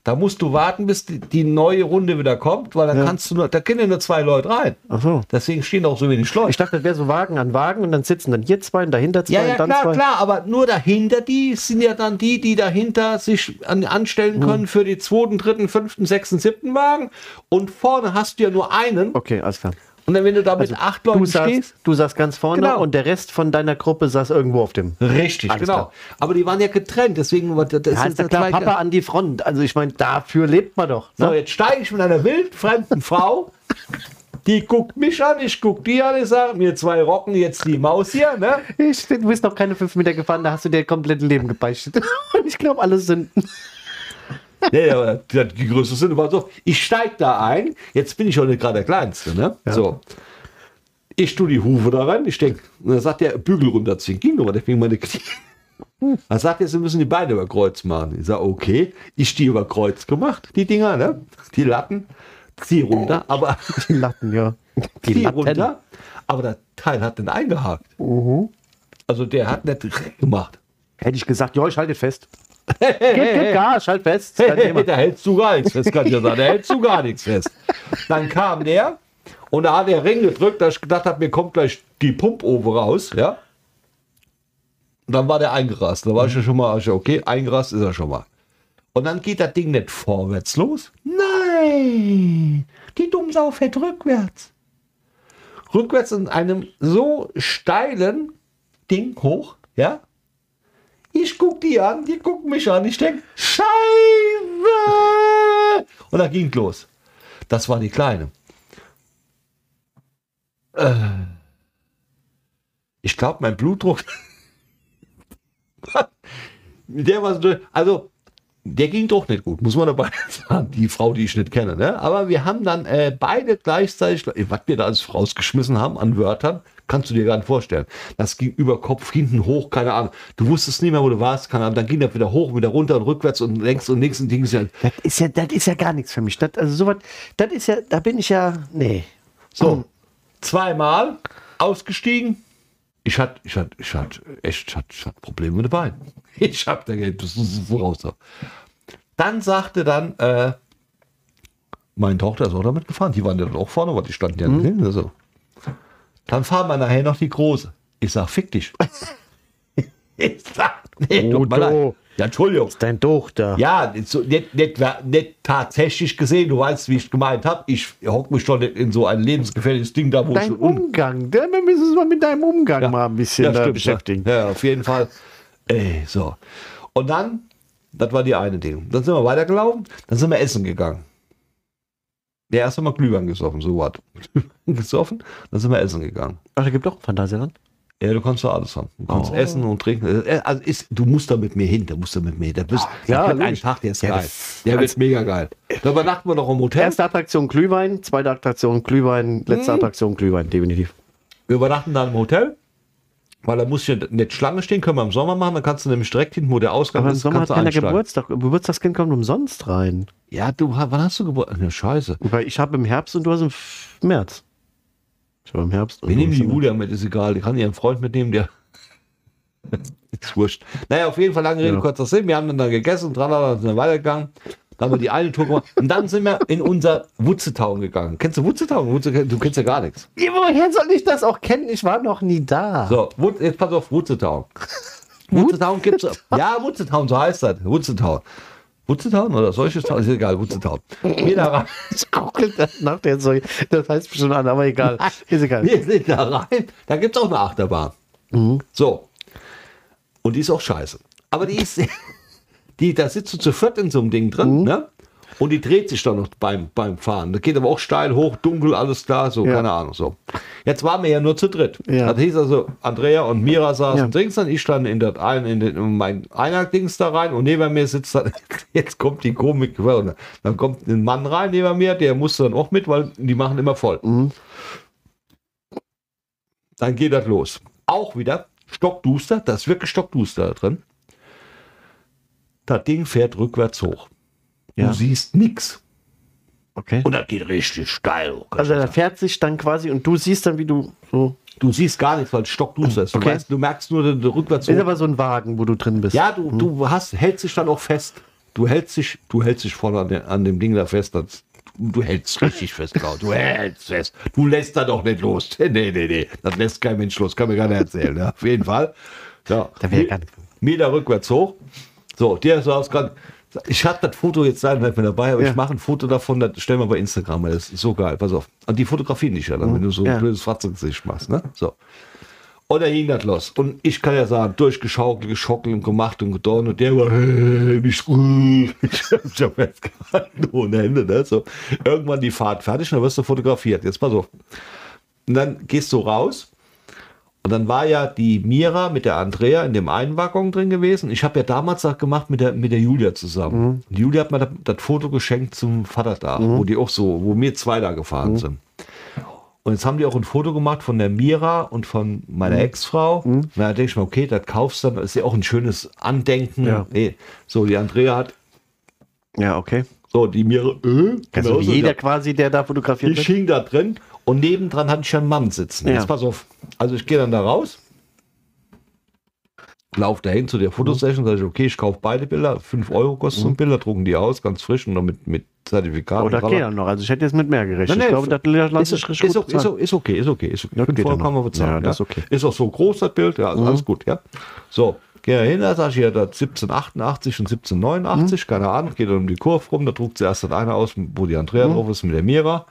[SPEAKER 1] Da musst du warten, bis die, die neue Runde wieder kommt, weil dann kannst du nur, da können ja nur zwei Leute rein.
[SPEAKER 2] So.
[SPEAKER 1] Deswegen stehen auch so wenig Leute.
[SPEAKER 2] Ich dachte, das wäre so Wagen an Wagen und dann sitzen dann hier zwei und dahinter zwei
[SPEAKER 1] ja, ja,
[SPEAKER 2] und dann
[SPEAKER 1] klar,
[SPEAKER 2] zwei.
[SPEAKER 1] klar, aber nur dahinter die sind ja dann die, die dahinter sich an, anstellen können für die zweiten, dritten, fünften, sechsten, siebten Wagen. Und vorne hast du ja nur einen.
[SPEAKER 2] Okay, alles klar.
[SPEAKER 1] Und dann, wenn du da mit acht Leuten
[SPEAKER 2] Du saßt,
[SPEAKER 1] stehst.
[SPEAKER 2] du saßt ganz vorne
[SPEAKER 1] Genau.
[SPEAKER 2] und der Rest von deiner Gruppe saß irgendwo auf dem.
[SPEAKER 1] Richtig,
[SPEAKER 2] Alles
[SPEAKER 1] genau.
[SPEAKER 2] klar.
[SPEAKER 1] Aber die waren ja getrennt, deswegen war das,
[SPEAKER 2] Ja, ist ja klar,
[SPEAKER 1] zwei-
[SPEAKER 2] Papa an die Front. Also ich meine, dafür lebt man doch.
[SPEAKER 1] So,
[SPEAKER 2] Ne?
[SPEAKER 1] jetzt steige ich mit einer wildfremden Frau. Die guckt mich an, ich guck die an, ich sage, mir zwei rocken jetzt die Maus hier, ne?
[SPEAKER 2] Ich, du bist noch keine fünf Meter gefahren, da hast du dir komplett Leben gebeichtet. <laughs> Und ich glaube, alles sind.
[SPEAKER 1] Nee, aber die, die größte sind war so, ich steig da ein, jetzt bin ich auch nicht gerade der Kleinste, ne? So. Ich tue die Hufe da rein, ich denke, und dann sagt der Bügel runterziehen, ging nur, deswegen meine Knie. Dann sagt er, sie müssen die Beine über Kreuz machen. Ich sage, okay, ich die über Kreuz gemacht, die Dinger, ne? Die Latten, zieh runter, aber <laughs>
[SPEAKER 2] Die Latten, ja. <laughs> Die
[SPEAKER 1] die
[SPEAKER 2] Latten.
[SPEAKER 1] runter, aber das Teil hat den eingehakt. Also der hat nicht gemacht.
[SPEAKER 2] Hätte ich gesagt, ja, ich halte fest. Gib, gib Gas, halt fest. <laughs>
[SPEAKER 1] Da hältst du gar nichts fest, kann ich dir sagen. Da hältst du gar nichts fest. Dann kam der und da hat der Ring gedrückt, dass ich gedacht habe, mir kommt gleich die Pumpofe raus, ja. Und dann war der eingerast. Da war ich ja schon mal, ja, okay, eingerast ist er schon mal. Und dann geht das Ding nicht vorwärts los. Nein, die Dummsau fährt rückwärts. Rückwärts in einem so steilen Ding hoch, ja. Ich guck die an, die gucken mich an. Ich denke, Scheiße! Und da ging los. Das war die Kleine. Äh, ich glaube, mein Blutdruck. <laughs> der war so, also der ging doch nicht gut, muss man dabei <laughs> sagen, die Frau, die ich nicht kenne. Ne? Aber wir haben dann äh, beide gleichzeitig, was wir da alles rausgeschmissen haben an Wörtern, kannst du dir gar nicht vorstellen. Das ging über Kopf, hinten hoch, keine Ahnung. Du wusstest nicht mehr, wo du warst, keine Ahnung. Dann ging das wieder hoch, wieder runter und rückwärts und längs und links und Ding.
[SPEAKER 2] Das ist ja, das ist ja gar nichts für mich. Das, also sowas, das ist ja, da bin ich ja, nee.
[SPEAKER 1] So, zweimal ausgestiegen. Ich hatte, ich hatte, ich hatte echt, ich hatte, ich hatte Probleme mit den Beinen. <laughs> Ich hab da Geld, das ist voraus. Dann sagte dann, äh, meine Tochter ist auch damit gefahren. Die waren ja dann auch vorne, weil die standen ja nicht hin. Also. Dann fahren wir nachher noch die große. Ich sag, fick dich. <laughs> ich sag, nee, tut mir leid. Ja, Entschuldigung.
[SPEAKER 2] Dein Tochter.
[SPEAKER 1] Ja, nicht, so- nicht, nicht, nicht tatsächlich gesehen, du weißt, wie ich gemeint habe. Ich hock mich schon nicht in so ein lebensgefährliches Ding da, wo
[SPEAKER 2] Dein
[SPEAKER 1] ich um,
[SPEAKER 2] Umgang. Da müssen wir uns mal mit deinem Umgang mal ein bisschen
[SPEAKER 1] stimmt,
[SPEAKER 2] beschäftigen.
[SPEAKER 1] Ja, ja, auf jeden Fall. Ey, so. Und dann, das war die eine Ding. Dann sind wir weitergelaufen, dann sind wir essen gegangen. Ja, erst haben wir Glühwein gesoffen, so was. <laughs> gesoffen, dann sind wir essen gegangen.
[SPEAKER 2] Ach, da gibt doch Phantasialand.
[SPEAKER 1] Ja, du kannst doch alles haben. Du kannst
[SPEAKER 2] Oh.
[SPEAKER 1] essen und trinken. Äh, Also ist, du musst da mit mir hin, da musst du mit mir hin. Da bist,
[SPEAKER 2] ja,
[SPEAKER 1] der wird ein. Tag, der ist
[SPEAKER 2] Ja,
[SPEAKER 1] geil. Der wird mega geil. Da übernachten wir noch im Hotel.
[SPEAKER 2] Erste Attraktion Glühwein, zweite Attraktion Glühwein, letzte
[SPEAKER 1] Mhm.
[SPEAKER 2] Attraktion Glühwein, definitiv.
[SPEAKER 1] Wir übernachten dann im Hotel. Weil da muss ja nicht Schlange stehen, können wir im Sommer machen, dann kannst du nämlich direkt hinten, wo der Ausgang
[SPEAKER 2] Aber im
[SPEAKER 1] ist,
[SPEAKER 2] Sommer hat keiner. Geburtstag. Geburtstagskind kommt umsonst rein.
[SPEAKER 1] Ja, du, wann hast du Geburtstag? Ne, scheiße.
[SPEAKER 2] Weil ich habe im Herbst und du hast im März. Ich habe im Herbst. und
[SPEAKER 1] Wir nehmen die
[SPEAKER 2] im-
[SPEAKER 1] Julia mit, ist egal. Die kann ihren Freund mitnehmen, der. <laughs> ist wurscht. Naja, auf jeden Fall lange Rede,
[SPEAKER 2] Ja.
[SPEAKER 1] kurzer Sinn. Wir haben dann da gegessen, tralala, sind dann weitergegangen. Dann haben wir die eine Tour gemacht. Und dann sind wir in unser Wutzetown gegangen. Kennst du Wutzetown? Wutze, du kennst ja gar nichts.
[SPEAKER 2] Ja, woher soll ich das auch kennen? Ich war noch nie da.
[SPEAKER 1] So, jetzt pass auf, Wutzetown. Wutzetown gibt's. Ja, Wutzetown, so heißt das. Wutzetown. Wutzetown oder solches Town, ist egal, Wutzetown. Wir da rein. <laughs>
[SPEAKER 2] Ich google das nach der so. Das heißt bestimmt an, aber egal. Ist egal.
[SPEAKER 1] Wir sind da rein. Da gibt es auch eine Achterbahn. So. Und die ist auch scheiße. Aber die ist. Die, da sitzt du zu viert in so einem Ding drin, ne? Und die dreht sich dann noch beim, beim Fahren. Das geht aber auch steil hoch, dunkel, alles klar, so,
[SPEAKER 2] Ja.
[SPEAKER 1] keine Ahnung. So. Jetzt waren wir ja nur zu dritt.
[SPEAKER 2] Ja.
[SPEAKER 1] Das hieß also, Andrea und Mira saßen
[SPEAKER 2] Ja.
[SPEAKER 1] Dings dann, ich stand in, das ein, in, den, in mein Einer-Dings da rein und neben mir sitzt dann, <laughs> jetzt kommt die Komik, dann kommt ein Mann rein neben mir, der musste dann auch mit, weil die machen immer voll. Dann geht das los. Auch wieder stockduster, das ist wirklich stockduster da drin. Das Ding fährt rückwärts hoch.
[SPEAKER 2] Ja.
[SPEAKER 1] Du siehst nichts.
[SPEAKER 2] Okay.
[SPEAKER 1] Und das geht richtig steil hoch.
[SPEAKER 2] Also er fährt sich dann quasi und du siehst dann, wie du so.
[SPEAKER 1] du siehst gar nichts, weil es stockduster ist. Du,
[SPEAKER 2] Okay.
[SPEAKER 1] weißt, du merkst nur den, den rückwärts
[SPEAKER 2] Ist
[SPEAKER 1] hoch.
[SPEAKER 2] aber so ein Wagen, wo du drin bist.
[SPEAKER 1] Ja, du, du hast, hältst dich dann auch fest. Du hältst dich, du hältst dich vorne an, den, an dem Ding da fest. Das, du hältst richtig fest, Klaus. Du hältst fest. Du lässt da doch nicht los. <laughs> Nee, nee, nee. Das lässt kein Mensch los. Kann mir gar nicht erzählen. Ja, auf jeden Fall. Ja.
[SPEAKER 2] Da wäre gar nicht.
[SPEAKER 1] Meter rückwärts hoch. So, der saß gerade. Ich hatte das Foto jetzt leider nicht mehr dabei, aber
[SPEAKER 2] Ja.
[SPEAKER 1] ich mache ein Foto davon, das stellen wir bei Instagram, weil das ist so geil. Pass auf. Und die fotografieren dich ja dann, wenn du so ein
[SPEAKER 2] Ja.
[SPEAKER 1] blödes Fatzengesicht machst. Ne? So. Und da ging das los. Und ich kann ja sagen, durchgeschaukelt, geschockelt und gemacht und gedauert. Und der war, hey, ruhig. <laughs> Ich hab schon festgehalten <laughs> ohne Hände. Ne? So. Irgendwann die Fahrt fertig und dann wirst du fotografiert. Jetzt pass auf. Und dann gehst du raus. Und dann war ja die Mira mit der Andrea in dem einen Waggon drin gewesen. Ich habe ja damals das gemacht mit der, mit der Julia zusammen. Die Julia hat mir das, das Foto geschenkt zum Vatertag, wo die auch so, wo wir zwei da gefahren sind. Und jetzt haben die auch ein Foto gemacht von der Mira und von meiner Ex-Frau. Und Da denke ich mir, okay, das kaufst du dann, ist ja auch ein schönes Andenken.
[SPEAKER 2] Ja.
[SPEAKER 1] Nee. So, die Andrea hat,
[SPEAKER 2] Ja, okay.
[SPEAKER 1] so, die Mira, äh,
[SPEAKER 2] Also
[SPEAKER 1] genauso,
[SPEAKER 2] wie jeder
[SPEAKER 1] der-
[SPEAKER 2] quasi, der da fotografiert
[SPEAKER 1] ich
[SPEAKER 2] wird.
[SPEAKER 1] hing da drin und nebendran hatte ich einen Mann sitzen.
[SPEAKER 2] Ja.
[SPEAKER 1] Jetzt pass auf. Also ich gehe dann da raus. Lauf dahin zu der Fotosession, sage ich, okay, ich kaufe beide Bilder, 5 Euro kostet so ein Bilder, drucken die aus, ganz frisch und dann mit, mit Zertifikat.
[SPEAKER 2] Oder geht dann noch. Also ich hätte jetzt mit mehr gerechnet.
[SPEAKER 1] Nein,
[SPEAKER 2] ich
[SPEAKER 1] nein,
[SPEAKER 2] glaube, das
[SPEAKER 1] ist,
[SPEAKER 2] ich
[SPEAKER 1] ist, ist,
[SPEAKER 2] gut
[SPEAKER 1] ist, ist okay, ist okay, ist okay. Kann man
[SPEAKER 2] noch.
[SPEAKER 1] bezahlen.
[SPEAKER 2] Ja, das ist okay.
[SPEAKER 1] Ist auch so groß, das Bild, ja, also alles gut, ja. So, geh da hin, da sag ich ja, das 1788 und 1789, keine Ahnung, geht dann um die Kurve rum, da druckt sie erst das eine aus, wo die Andrea drauf ist, mit der Mira.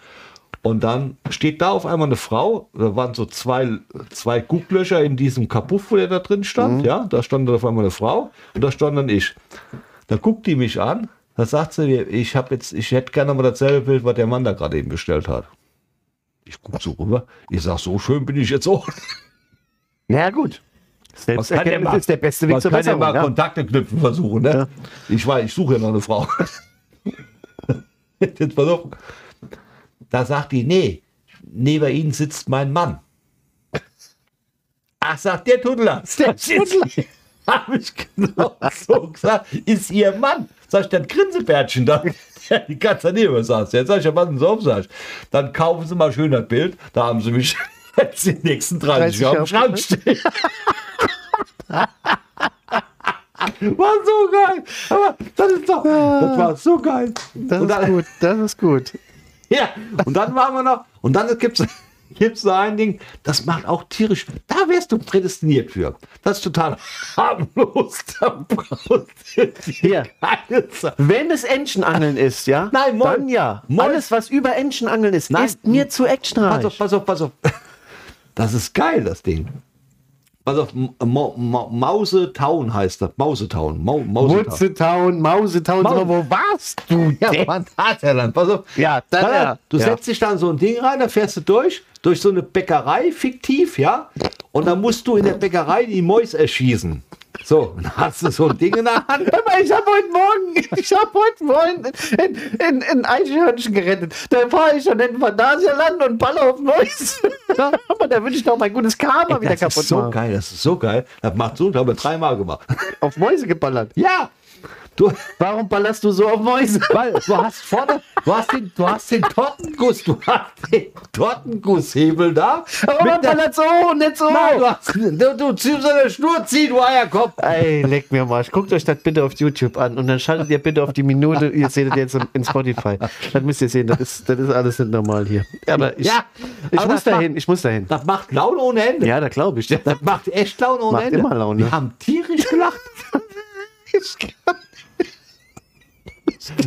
[SPEAKER 1] Und dann steht da auf einmal eine Frau, da waren so zwei, zwei Gucklöcher in diesem Kapuff, wo der da drin stand, ja, da stand dann auf einmal eine Frau und da stand dann ich. Da guckt die mich an, da sagt sie mir, ich habe jetzt, ich hätte gerne mal dasselbe Bild, was der Mann da gerade eben bestellt hat. Ich guck so rüber, ich sag, so schön bin ich jetzt auch.
[SPEAKER 2] Ja, gut.
[SPEAKER 1] Man kann ja mal-
[SPEAKER 2] ist der beste Weg
[SPEAKER 1] Man
[SPEAKER 2] zur
[SPEAKER 1] kann ja
[SPEAKER 2] Besserung.
[SPEAKER 1] mal
[SPEAKER 2] Ja.
[SPEAKER 1] Kontakte knüpfen versuchen, ne? Ich weiß, ich suche ja noch eine Frau. <laughs> Jetzt pass auf. Da sagt die, nee, neben Ihnen sitzt mein Mann. Ach, sagt der Tuddler. <laughs> Der Tuddler. <laughs> Habe ich genau so gesagt. Ist Ihr Mann. Sag ich, <laughs> das Grinsebärtchen da. Die ganze Zeit neben mir saß. Jetzt sag ich, ja, was denn so sag ich. Dann kaufen Sie mal schön das Bild. Da haben Sie mich jetzt die nächsten 30 Jahre auf dem Schrank stehen. War so geil. Aber das ist doch, das war so geil.
[SPEAKER 2] Das
[SPEAKER 1] und
[SPEAKER 2] ist
[SPEAKER 1] dann,
[SPEAKER 2] gut, das ist gut. <laughs>
[SPEAKER 1] Ja, und dann waren wir noch, und dann gibt's <laughs> gibt's so ein Ding, das macht auch tierisch, da wärst du prädestiniert für. Das ist total <laughs> harmlos. Da Zeit.
[SPEAKER 2] Wenn es Entchenangeln ist, ja?
[SPEAKER 1] Nein, Moll.
[SPEAKER 2] Dann ja.
[SPEAKER 1] Moll.
[SPEAKER 2] Alles, was über Entchenangeln ist,
[SPEAKER 1] Nein.
[SPEAKER 2] ist mir zu
[SPEAKER 1] Pass
[SPEAKER 2] actionreich.
[SPEAKER 1] auf, pass auf, pass auf. Das ist geil, das Ding. Pass auf, Ma Ma Mausetown heißt das. Mausetown. Mau Mausetown.
[SPEAKER 2] Mausetown,
[SPEAKER 1] Maus-
[SPEAKER 2] wo warst du?
[SPEAKER 1] Ja,
[SPEAKER 2] denn?
[SPEAKER 1] Phantasialand. Pass auf.
[SPEAKER 2] Ja, dann
[SPEAKER 1] auf,
[SPEAKER 2] ja.
[SPEAKER 1] Du
[SPEAKER 2] Ja.
[SPEAKER 1] setzt dich dann so ein Ding rein, da fährst du durch, durch so eine Bäckerei, fiktiv, ja. Und dann musst du in der Bäckerei die Mäus erschießen. So, dann hast du so ein Ding in der Hand.
[SPEAKER 2] Aber ich habe heute Morgen, <laughs> ich habe heute Morgen in, in, in Eichhörnchen gerettet. Da fahre ich schon in Phantasialand und baller auf Mäuse. <laughs> Aber da will ich doch mein gutes Karma wieder
[SPEAKER 1] Das
[SPEAKER 2] kaputt
[SPEAKER 1] ist so
[SPEAKER 2] machen.
[SPEAKER 1] geil, das ist so geil. Das macht so, das haben wir dreimal gemacht.
[SPEAKER 2] Auf Mäuse geballert.
[SPEAKER 1] Ja, du,
[SPEAKER 2] Warum ballerst du so auf Mäuse?
[SPEAKER 1] weil du hast vorne, du hast den, du hast den Tortenguss, du hast den Tortengusshebel da.
[SPEAKER 2] Aber man ballert so, nicht so.
[SPEAKER 1] Nein, du, hast, du, du ziehst an der Schnur, zieh, du Eierkopf.
[SPEAKER 2] Ey, leck mir mal. Guckt euch das bitte auf YouTube an und dann schaltet ihr bitte auf die Minute. Ihr seht das jetzt in Spotify. Das müsst ihr sehen. Das ist, das ist alles nicht normal hier. Aber ich,
[SPEAKER 1] Ja,
[SPEAKER 2] ich
[SPEAKER 1] aber
[SPEAKER 2] muss dahin. Ich muss dahin.
[SPEAKER 1] Das macht Laune ohne Ende.
[SPEAKER 2] Ja, da glaube ich.
[SPEAKER 1] Das macht echt Laune ohne
[SPEAKER 2] Macht
[SPEAKER 1] Ende.
[SPEAKER 2] immer Laune.
[SPEAKER 1] Wir haben tierisch gelacht. <laughs>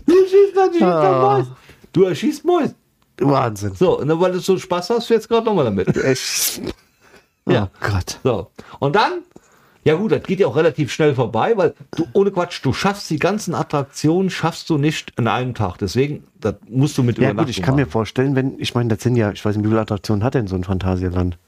[SPEAKER 1] Du schießt dann, du schießt dann. Mäus. Du erschießt Mäus.
[SPEAKER 2] Wahnsinn.
[SPEAKER 1] So, und dann, weil du so Spaß hast, jetzt gerade nochmal damit. <laughs>
[SPEAKER 2] Echt.
[SPEAKER 1] Ja.
[SPEAKER 2] Oh Gott.
[SPEAKER 1] So. Und dann, ja gut, das geht ja auch relativ schnell vorbei, weil du, ohne Quatsch, du schaffst die ganzen Attraktionen, schaffst du nicht in einem Tag. Deswegen, das musst du mit
[SPEAKER 2] Ja
[SPEAKER 1] Übernachtung
[SPEAKER 2] gut, ich kann mir
[SPEAKER 1] machen.
[SPEAKER 2] vorstellen, wenn, ich meine, das sind ja, ich weiß nicht, wie viele Attraktionen hat denn so ein Phantasialand?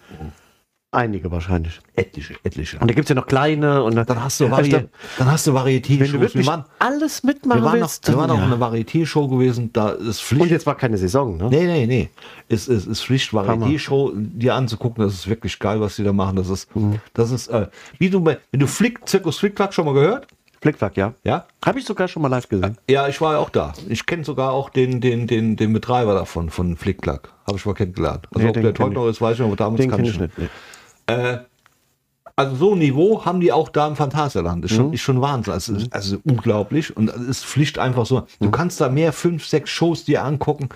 [SPEAKER 2] Einige wahrscheinlich.
[SPEAKER 1] Etliche, etliche.
[SPEAKER 2] Und da gibt es ja noch kleine und
[SPEAKER 1] Dann hast du,
[SPEAKER 2] Also,
[SPEAKER 1] Vari dann hast du Varieté.
[SPEAKER 2] wenn du wirklich
[SPEAKER 1] wir waren,
[SPEAKER 2] alles mitmachen
[SPEAKER 1] wir waren, noch,
[SPEAKER 2] willst,
[SPEAKER 1] wir waren
[SPEAKER 2] dann
[SPEAKER 1] auch
[SPEAKER 2] ja.
[SPEAKER 1] eine Varieté-Show gewesen, da ist Pflicht.
[SPEAKER 2] Und jetzt war keine Saison, ne?
[SPEAKER 1] Nee, nee, nee. Es ist, ist Pflicht,
[SPEAKER 2] Hammer.
[SPEAKER 1] Varieté-Show dir anzugucken. Das ist wirklich geil, was die da machen. Das ist,
[SPEAKER 2] Mhm.
[SPEAKER 1] das ist, äh, wie du wenn du Flick, Zirkus Flickflack schon mal gehört?
[SPEAKER 2] Flickflack, ja.
[SPEAKER 1] Ja?
[SPEAKER 2] Habe ich sogar schon mal live gesehen.
[SPEAKER 1] Ja, ich war ja auch da. Ich kenne sogar auch den, den, den, den Betreiber davon, von Flickflack. Habe ich mal kennengelernt. Also
[SPEAKER 2] Nee,
[SPEAKER 1] ob der heute noch ist, weiß ich nicht, aber damals
[SPEAKER 2] Den
[SPEAKER 1] kann ich nicht.
[SPEAKER 2] nicht. Nee.
[SPEAKER 1] Also so ein Niveau haben die auch da im Phantasialand. Ist
[SPEAKER 2] Mhm.
[SPEAKER 1] schon, ist schon Wahnsinn. Also, ist- also unglaublich. Und es ist Pflicht einfach so.
[SPEAKER 2] Mhm.
[SPEAKER 1] Du kannst da mehr, fünf, sechs Shows dir angucken.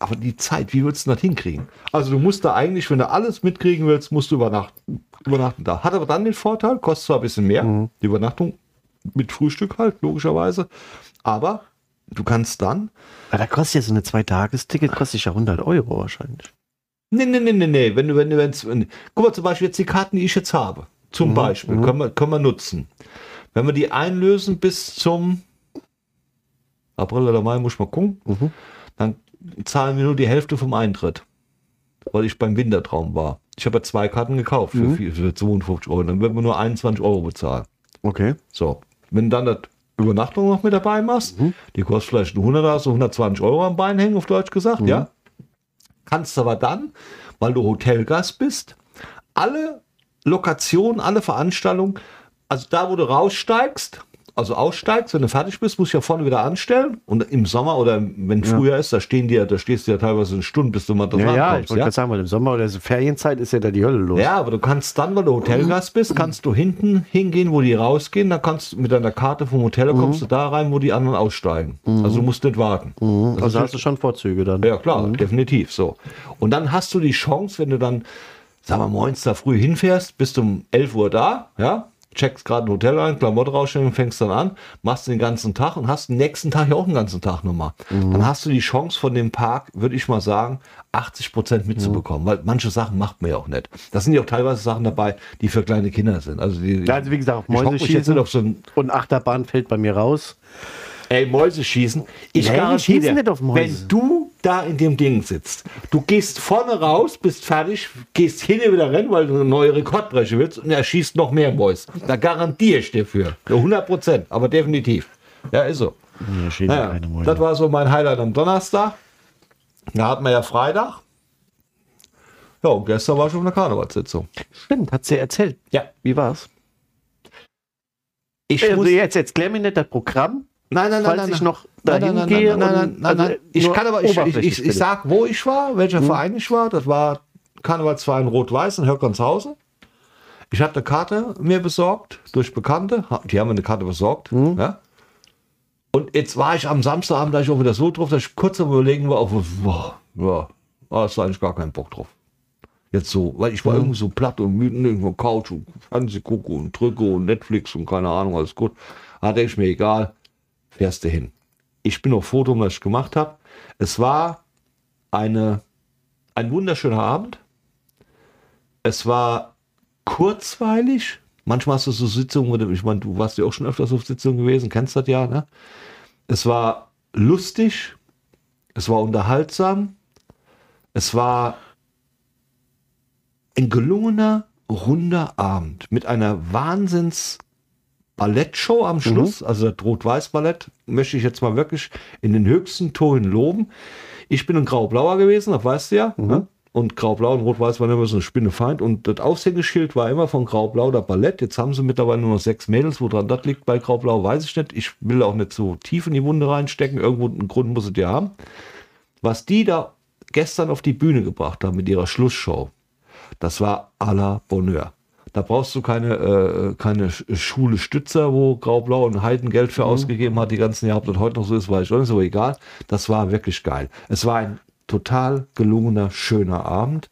[SPEAKER 1] Aber die Zeit, wie würdest du das hinkriegen? Also du musst da eigentlich, wenn du alles mitkriegen willst, musst du übernachten. Übernachten da. Hat aber dann den Vorteil, kostet zwar ein bisschen mehr,
[SPEAKER 2] Mhm.
[SPEAKER 1] die Übernachtung mit Frühstück halt, logischerweise. Aber du kannst dann
[SPEAKER 2] Aber da kostet ja so eine Zwei-Tages-Ticket, kostet ja 100 Euro wahrscheinlich.
[SPEAKER 1] Nee, nee, nee, nee, nee. Wenn du, wenn du, wenn's, wenn, guck mal, zum Beispiel jetzt die Karten, die ich jetzt habe. Zum Beispiel, können, wir, können wir nutzen. Wenn wir die einlösen bis zum April oder Mai, muss ich mal gucken,
[SPEAKER 2] Mhm.
[SPEAKER 1] dann zahlen wir nur die Hälfte vom Eintritt. Weil ich beim Wintertraum war. Ich habe ja zwei Karten gekauft für, vier- für 52 Euro. Dann werden wir nur 21 Euro bezahlen.
[SPEAKER 2] Okay.
[SPEAKER 1] So, wenn du dann das Übernachtung noch mit dabei machst, die kostet vielleicht ein 100, hast du 120 Euro am Bein hängen, auf Deutsch gesagt, ja. Kannst aber dann, weil du Hotelgast bist, alle Lokationen, alle Veranstaltungen, also da, wo du raussteigst, also aussteigst, wenn du fertig bist, musst du ja vorne wieder anstellen. Und im Sommer oder wenn Frühjahr ist, da stehen die ja, da stehst du ja teilweise eine Stunde, bis du mal das
[SPEAKER 2] Ja, ja, ich wollte gerade sagen, weil im Sommer oder so Ferienzeit ist ja da die Hölle los.
[SPEAKER 1] Ja, aber du kannst dann, weil du Hotelgast bist, kannst du hinten hingehen, wo die rausgehen. Dann kannst du mit deiner Karte vom Hotel kommst du da rein, wo die anderen aussteigen. Also du musst nicht warten. Das
[SPEAKER 2] also
[SPEAKER 1] ist
[SPEAKER 2] hast du schon Vorzüge dann.
[SPEAKER 1] ja, klar, definitiv so. Und dann hast du die Chance, wenn du dann, sagen wir, morgens da früh hinfährst, bist um 11 Uhr da, ja, checkst gerade ein Hotel ein, Klamotte rausstellen, fängst dann an, machst den ganzen Tag und hast den nächsten Tag ja auch einen ganzen Tag nochmal. Dann hast du die Chance von dem Park, würde ich mal sagen, 80 Prozent mitzubekommen, weil manche Sachen macht man ja auch nicht. Da sind ja auch teilweise Sachen dabei, die für kleine Kinder sind. Also, die,
[SPEAKER 2] Ja, also wie gesagt, auf Mäuse schießen
[SPEAKER 1] auf so ein
[SPEAKER 2] und Achterbahn fällt bei mir raus.
[SPEAKER 1] Ey, Mäuse schießen. Ich
[SPEAKER 2] Nee,
[SPEAKER 1] garantiere dir,
[SPEAKER 2] nicht auf Mäuse.
[SPEAKER 1] wenn du da in dem Ding sitzt, du gehst vorne raus, bist fertig, gehst hinten wieder rein, weil du eine neue Rekordbreche willst und er schießt noch mehr Mäuse. Da garantiere ich dir für. Für 100 Prozent, aber definitiv. Ja, ist so.
[SPEAKER 2] Schießen
[SPEAKER 1] Naja, das war so mein Highlight am Donnerstag. Da hatten wir ja Freitag. Ja, und gestern war schon eine Karnevalssitzung.
[SPEAKER 2] Stimmt, hat sie erzählt.
[SPEAKER 1] Ja.
[SPEAKER 2] Wie war's?
[SPEAKER 1] Ich
[SPEAKER 2] Also
[SPEAKER 1] muss,
[SPEAKER 2] jetzt, jetzt klär mir nicht das Programm.
[SPEAKER 1] Nein, nein, nein,
[SPEAKER 2] falls
[SPEAKER 1] nein,
[SPEAKER 2] ich
[SPEAKER 1] nein.
[SPEAKER 2] noch
[SPEAKER 1] Nein,
[SPEAKER 2] dahin
[SPEAKER 1] nein, nein,
[SPEAKER 2] gehe
[SPEAKER 1] nein, nein, nein, nein,
[SPEAKER 2] also.
[SPEAKER 1] Ich kann aber, ich, ich, ich, sag, wo ich war, welcher Verein ich war. Das war Karnevalsverein Rot-Weiß in Höckernshausen. Ich habe eine Karte mir besorgt durch Bekannte. Die haben mir eine Karte besorgt. Ja. Und jetzt war ich am Samstagabend, da ich auch wieder so drauf, dass ich kurz am Überlegen war, auf, boah, ja, da hast du eigentlich gar keinen Bock drauf. Jetzt so, weil ich war irgendwie so platt und müde, irgendwo Couch und Fernseh gucke und drücke und Netflix und keine Ahnung, alles gut. Da denke ich mir, egal, fährst du hin. Ich bin auf Foto, was ich gemacht habe. Es war eine, ein wunderschöner Abend. Es war kurzweilig. Manchmal hast du so Sitzungen, wo du- ich meine, du warst ja auch schon öfters auf Sitzungen gewesen, kennst das ja, ne? Es war lustig, es war unterhaltsam, es war ein gelungener, runder Abend mit einer Wahnsinns Ballettshow am Schluss, also das Rot-Weiß-Ballett, möchte ich jetzt mal wirklich in den höchsten Tönen loben. Ich bin ein Grau-Blauer gewesen, das weißt du ja. Ne? Und Grau-Blau und Rot-Weiß waren immer so ein Spinnefeind. Und das Aushängeschild war immer von Grau-Blau der Ballett. Jetzt haben sie mittlerweile nur noch sechs Mädels. Woran das liegt bei Grau-Blau, weiß ich nicht. Ich will auch nicht so tief in die Wunde reinstecken. Irgendwo einen Grund muss es ja haben. Was die da gestern auf die Bühne gebracht haben mit ihrer Schlussshow, das war à la Bonheur. Da brauchst du keine, äh, keine Sch- Schule Stützer, wo Grau-Blau ein Heidengeld für ausgegeben hat die ganzen Jahre. Ob das heute noch so ist, weiß ich auch nicht, so egal. Das war wirklich geil. Es war ein total gelungener, schöner Abend.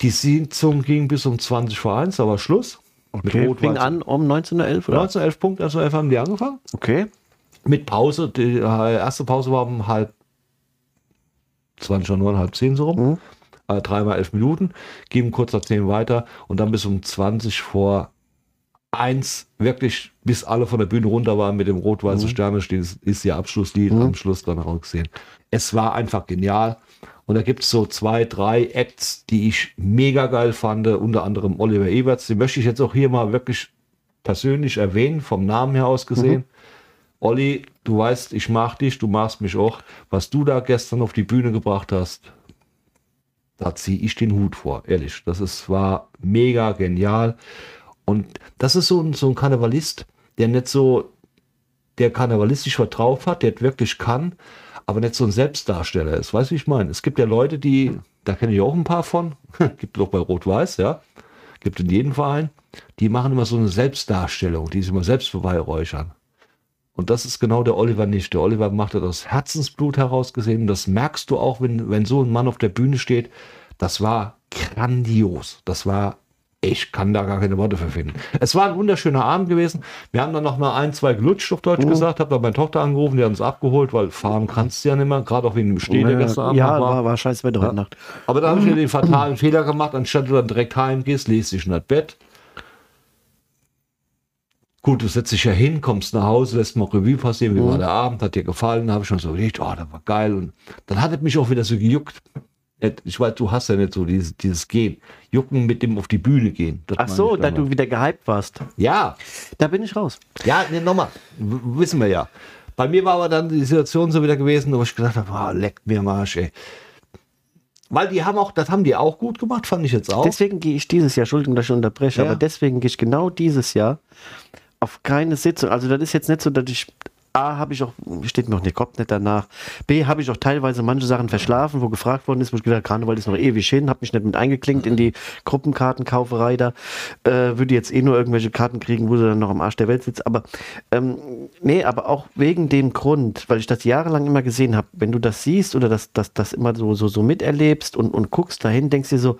[SPEAKER 1] Die Sitzung ging bis um 20 vor 1, aber Schluss. Mit
[SPEAKER 2] Okay,
[SPEAKER 1] Rot-Weiß-
[SPEAKER 2] fing an um 1911 oder?
[SPEAKER 1] 1911 Punkt, also haben die angefangen.
[SPEAKER 2] Okay.
[SPEAKER 1] Mit Pause. Die äh, erste Pause war um halb 20 Uhr, halb 10 so rum. Äh, dreimal elf Minuten. Geben kurz nach 10 weiter und dann bis um 20 vor 1 wirklich, bis alle von der Bühne runter waren mit dem rot-weißen Sterne stehen, ist, ist ihr Abschlusslied am Schluss dann auch gesehen. Es war einfach genial. Und da gibt es so zwei, drei Acts, die ich mega geil fand, unter anderem Oliver Eberts. Den möchte ich jetzt auch hier mal wirklich persönlich erwähnen, vom Namen her aus gesehen. Olli, du weißt, ich mag dich, du magst mich auch. Was du da gestern auf die Bühne gebracht hast, da ziehe ich den Hut vor, ehrlich. Das ist, war mega genial. Und das ist so ein, so ein Karnevalist, der nicht so, der karnevalistisch drauf hat, der wirklich kann, aber nicht so ein Selbstdarsteller ist. Weißt du, wie ich meine? Es gibt ja Leute, die, da kenne ich auch ein paar von, <laughs> gibt es auch bei Rot-Weiß, ja, gibt in jedem Verein, die machen immer so eine Selbstdarstellung, die sich immer selbst beweihräuchern. Und das ist genau der Oliver nicht. Der Oliver macht das aus Herzensblut heraus gesehen. Und das merkst du auch, wenn, wenn so ein Mann auf der Bühne steht. Das war grandios. Das war, ich kann da gar keine Worte für finden. Es war ein wunderschöner Abend gewesen. Wir haben dann noch mal ein, zwei gelutscht, auf Deutsch gesagt. Hab da meine Tochter angerufen, die hat uns abgeholt, weil fahren kannst du ja nicht mehr. Gerade auch wegen dem Stehen, der gestern Abend
[SPEAKER 2] ja,
[SPEAKER 1] war.
[SPEAKER 2] war, war scheiß Wetter heute Nacht.
[SPEAKER 1] Aber da habe ich ja den fatalen Fehler gemacht, anstatt du dann direkt heimgehst, legst dich in das Bett. Gut, du setzt dich ja hin, kommst nach Hause, lässt mal Revue passieren, wie war der Abend, hat dir gefallen, habe ich schon so gedacht, oh, das war geil. Und dann hat es mich auch wieder so gejuckt. Ich weiß, du hast ja nicht so dieses, dieses Gehen. Jucken mit dem auf die Bühne gehen.
[SPEAKER 2] Ach so, da du wieder gehypt warst.
[SPEAKER 1] Ja,
[SPEAKER 2] Da bin ich raus.
[SPEAKER 1] ja, ne, nochmal, wissen wir ja. Bei mir war aber dann die Situation so wieder gewesen, wo ich gedacht habe, oh, leckt mir am Arsch, ey. Weil die haben auch, das haben die auch gut gemacht, fand ich jetzt auch.
[SPEAKER 2] Deswegen gehe ich dieses Jahr, Entschuldigung, dass ich unterbreche,
[SPEAKER 1] Ja.
[SPEAKER 2] aber deswegen gehe ich genau dieses Jahr, auf keine Sitzung. Also das ist jetzt nicht so, dass ich A, habe ich auch, steht mir auch der Kopf nicht danach. B, habe ich auch teilweise manche Sachen verschlafen, wo gefragt worden ist, wo ich gedacht Karneval ist noch ewig hin, habe mich nicht mit eingeklinkt in die Gruppenkartenkauferei da. Äh, würde jetzt eh nur irgendwelche Karten kriegen, wo sie dann noch am Arsch der Welt sitzt. Aber ähm, nee, aber auch wegen dem Grund, weil ich das jahrelang immer gesehen habe, wenn du das siehst oder das, das, das immer so, so, so miterlebst und, und guckst dahin, denkst dir so,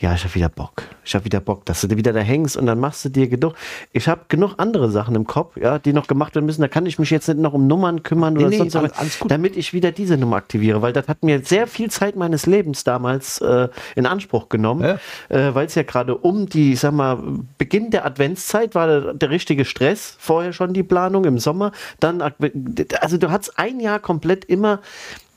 [SPEAKER 2] ja, ich habe wieder Bock. Ich habe wieder Bock, dass du wieder da hängst und dann machst du dir genug. Ich habe genug andere Sachen im Kopf, ja, die noch gemacht werden müssen. Da kann ich mich jetzt nicht noch um Nummern kümmern oder
[SPEAKER 1] Nee,
[SPEAKER 2] sonst was, damit ich wieder diese Nummer aktiviere, weil das hat mir sehr viel Zeit meines Lebens damals äh, in Anspruch genommen, äh, weil es ja gerade um die, ich sag mal, Beginn der Adventszeit war der, der richtige Stress. Vorher schon die Planung im Sommer, dann, also du hattest ein Jahr komplett immer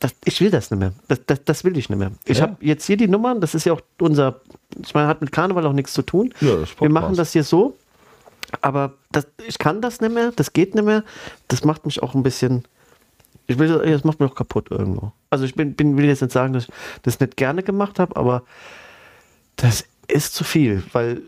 [SPEAKER 2] das, ich will das nicht mehr. Das, das, das will ich nicht mehr. Ich
[SPEAKER 1] Ja.
[SPEAKER 2] habe jetzt hier die Nummern, das ist ja auch unser, ich meine, hat mit Karneval auch nichts zu tun.
[SPEAKER 1] Ja,
[SPEAKER 2] Wir machen das hier so, aber das, ich kann das nicht mehr, das geht nicht mehr. Das macht mich auch ein bisschen, ich will, das macht mich auch kaputt irgendwo. Also ich bin, bin, will jetzt nicht sagen, dass ich das nicht gerne gemacht habe, aber das ist zu viel, weil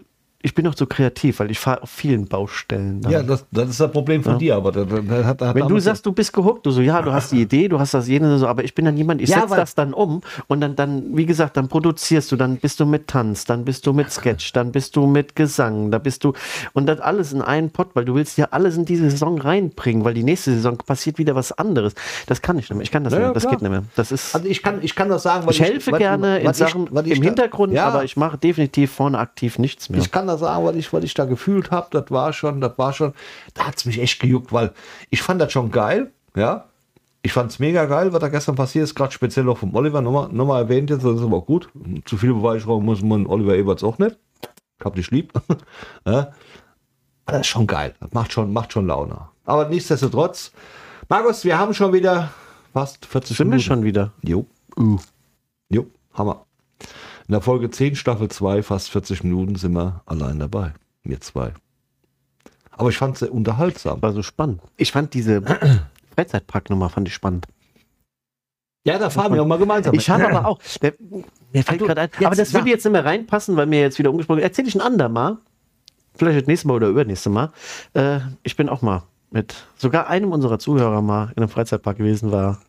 [SPEAKER 2] ich bin auch zu kreativ, weil ich fahre auf vielen Baustellen. dann.
[SPEAKER 1] Ja, das, das ist das Problem von dir, aber das, das hat, hat
[SPEAKER 2] Wenn du
[SPEAKER 1] damit-
[SPEAKER 2] sagst, du bist gehuckt, du so, ja, du hast die Idee, du hast das jene, so, aber ich bin dann jemand, ich
[SPEAKER 1] Ja,
[SPEAKER 2] setze das dann um und dann, dann, wie gesagt, dann produzierst du, dann bist du mit Tanz, dann bist du mit Sketch, dann bist du mit Gesang, da bist du und das alles in einen Pott, weil du willst ja alles in diese Saison reinbringen, weil die nächste Saison passiert wieder was anderes. Das kann ich nicht mehr, ich kann das
[SPEAKER 1] Ja,
[SPEAKER 2] nicht
[SPEAKER 1] ja,
[SPEAKER 2] mehr, das
[SPEAKER 1] klar.
[SPEAKER 2] geht nicht mehr. Das ist,
[SPEAKER 1] also ich kann, ich kann das sagen, weil
[SPEAKER 2] ich helfe
[SPEAKER 1] was-
[SPEAKER 2] gerne in
[SPEAKER 1] was ich-
[SPEAKER 2] Sachen
[SPEAKER 1] was ich
[SPEAKER 2] im Hintergrund,
[SPEAKER 1] ja,
[SPEAKER 2] aber ich mache definitiv vorne aktiv nichts mehr.
[SPEAKER 1] Ich kann das sagen, was ich, was ich da gefühlt habe, das war schon, das war schon, da hat es mich echt gejuckt, weil ich fand das schon geil, ja. Ich fand es mega geil, was da gestern passiert ist, gerade speziell auch vom Oliver, nochmal, nochmal erwähnt jetzt, das ist aber gut. Zu viel Beweichraum muss man Oliver Eberts auch nicht. Ich hab dich lieb. <laughs> ja. Aber das ist schon geil, das macht schon, macht schon Laune. Aber nichtsdestotrotz, Markus, wir haben schon wieder fast 40
[SPEAKER 2] Sind wir
[SPEAKER 1] Minuten.
[SPEAKER 2] schon wieder?
[SPEAKER 1] Jo. Jo, Hammer. In der Folge 10, Staffel 2, fast 40 Minuten sind wir allein dabei. Wir zwei. Aber ich fand es sehr unterhaltsam.
[SPEAKER 2] War so spannend. Ich fand diese <clears throat> Freizeitparknummer fand ich spannend.
[SPEAKER 1] Ja, da fahren wir auch mal gemeinsam.
[SPEAKER 2] Ich habe aber auch, <clears throat> der, mir fällt
[SPEAKER 1] du,
[SPEAKER 2] gerade ein,
[SPEAKER 1] jetzt
[SPEAKER 2] aber das würde jetzt nicht mehr reinpassen, weil mir jetzt wieder umgesprochen Erzähle ich ein andermal, vielleicht das nächste Mal oder übernächste Mal. Äh, ich bin auch mal mit sogar einem unserer Zuhörer mal in einem Freizeitpark gewesen, war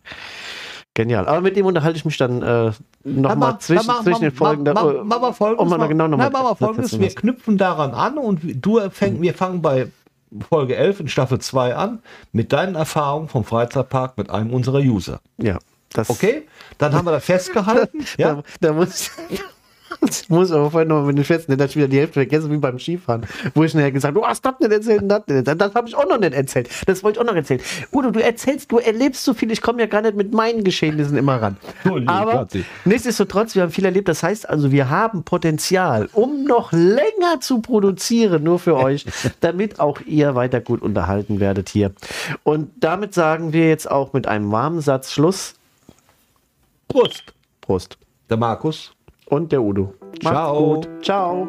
[SPEAKER 2] genial. Aber mit dem unterhalte ich mich dann äh, nochmal zwischen, zwischen den Folgen. da-
[SPEAKER 1] Machen wir folgendes.
[SPEAKER 2] um mal genau noch mal
[SPEAKER 1] machen wir
[SPEAKER 2] das
[SPEAKER 1] folgendes. Wir knüpfen daran an und du fäng, wir fangen bei Folge 11 in Staffel 2 an mit deinen Erfahrungen vom Freizeitpark mit einem unserer User.
[SPEAKER 2] Ja, das,
[SPEAKER 1] Okay? Dann haben wir das festgehalten. <laughs> ja?
[SPEAKER 2] Da, da muss ich <laughs> <laughs> muss aber vorhin noch mit den Fetzen, dann hab ich wieder die Hälfte vergessen, wie beim Skifahren. Wo ich nachher gesagt habe, du hast das nicht erzählt und das nicht erzählt. Das habe ich auch noch nicht erzählt. Das wollte ich auch noch erzählen. Udo, du erzählst, du erlebst so viel, ich komme ja gar nicht mit meinen Geschehnissen immer ran. <laughs>
[SPEAKER 1] Du liebe
[SPEAKER 2] Aber nichtsdestotrotz, wir haben viel erlebt. Das heißt also, wir haben Potenzial, um noch länger zu produzieren, nur für euch, <laughs> damit auch ihr weiter gut unterhalten werdet hier. Und damit sagen wir jetzt auch mit einem warmen Satz Schluss.
[SPEAKER 1] Prost.
[SPEAKER 2] Prost.
[SPEAKER 1] Der Markus.
[SPEAKER 2] Und der Udo.
[SPEAKER 1] Ciao.
[SPEAKER 2] gut. Ciao.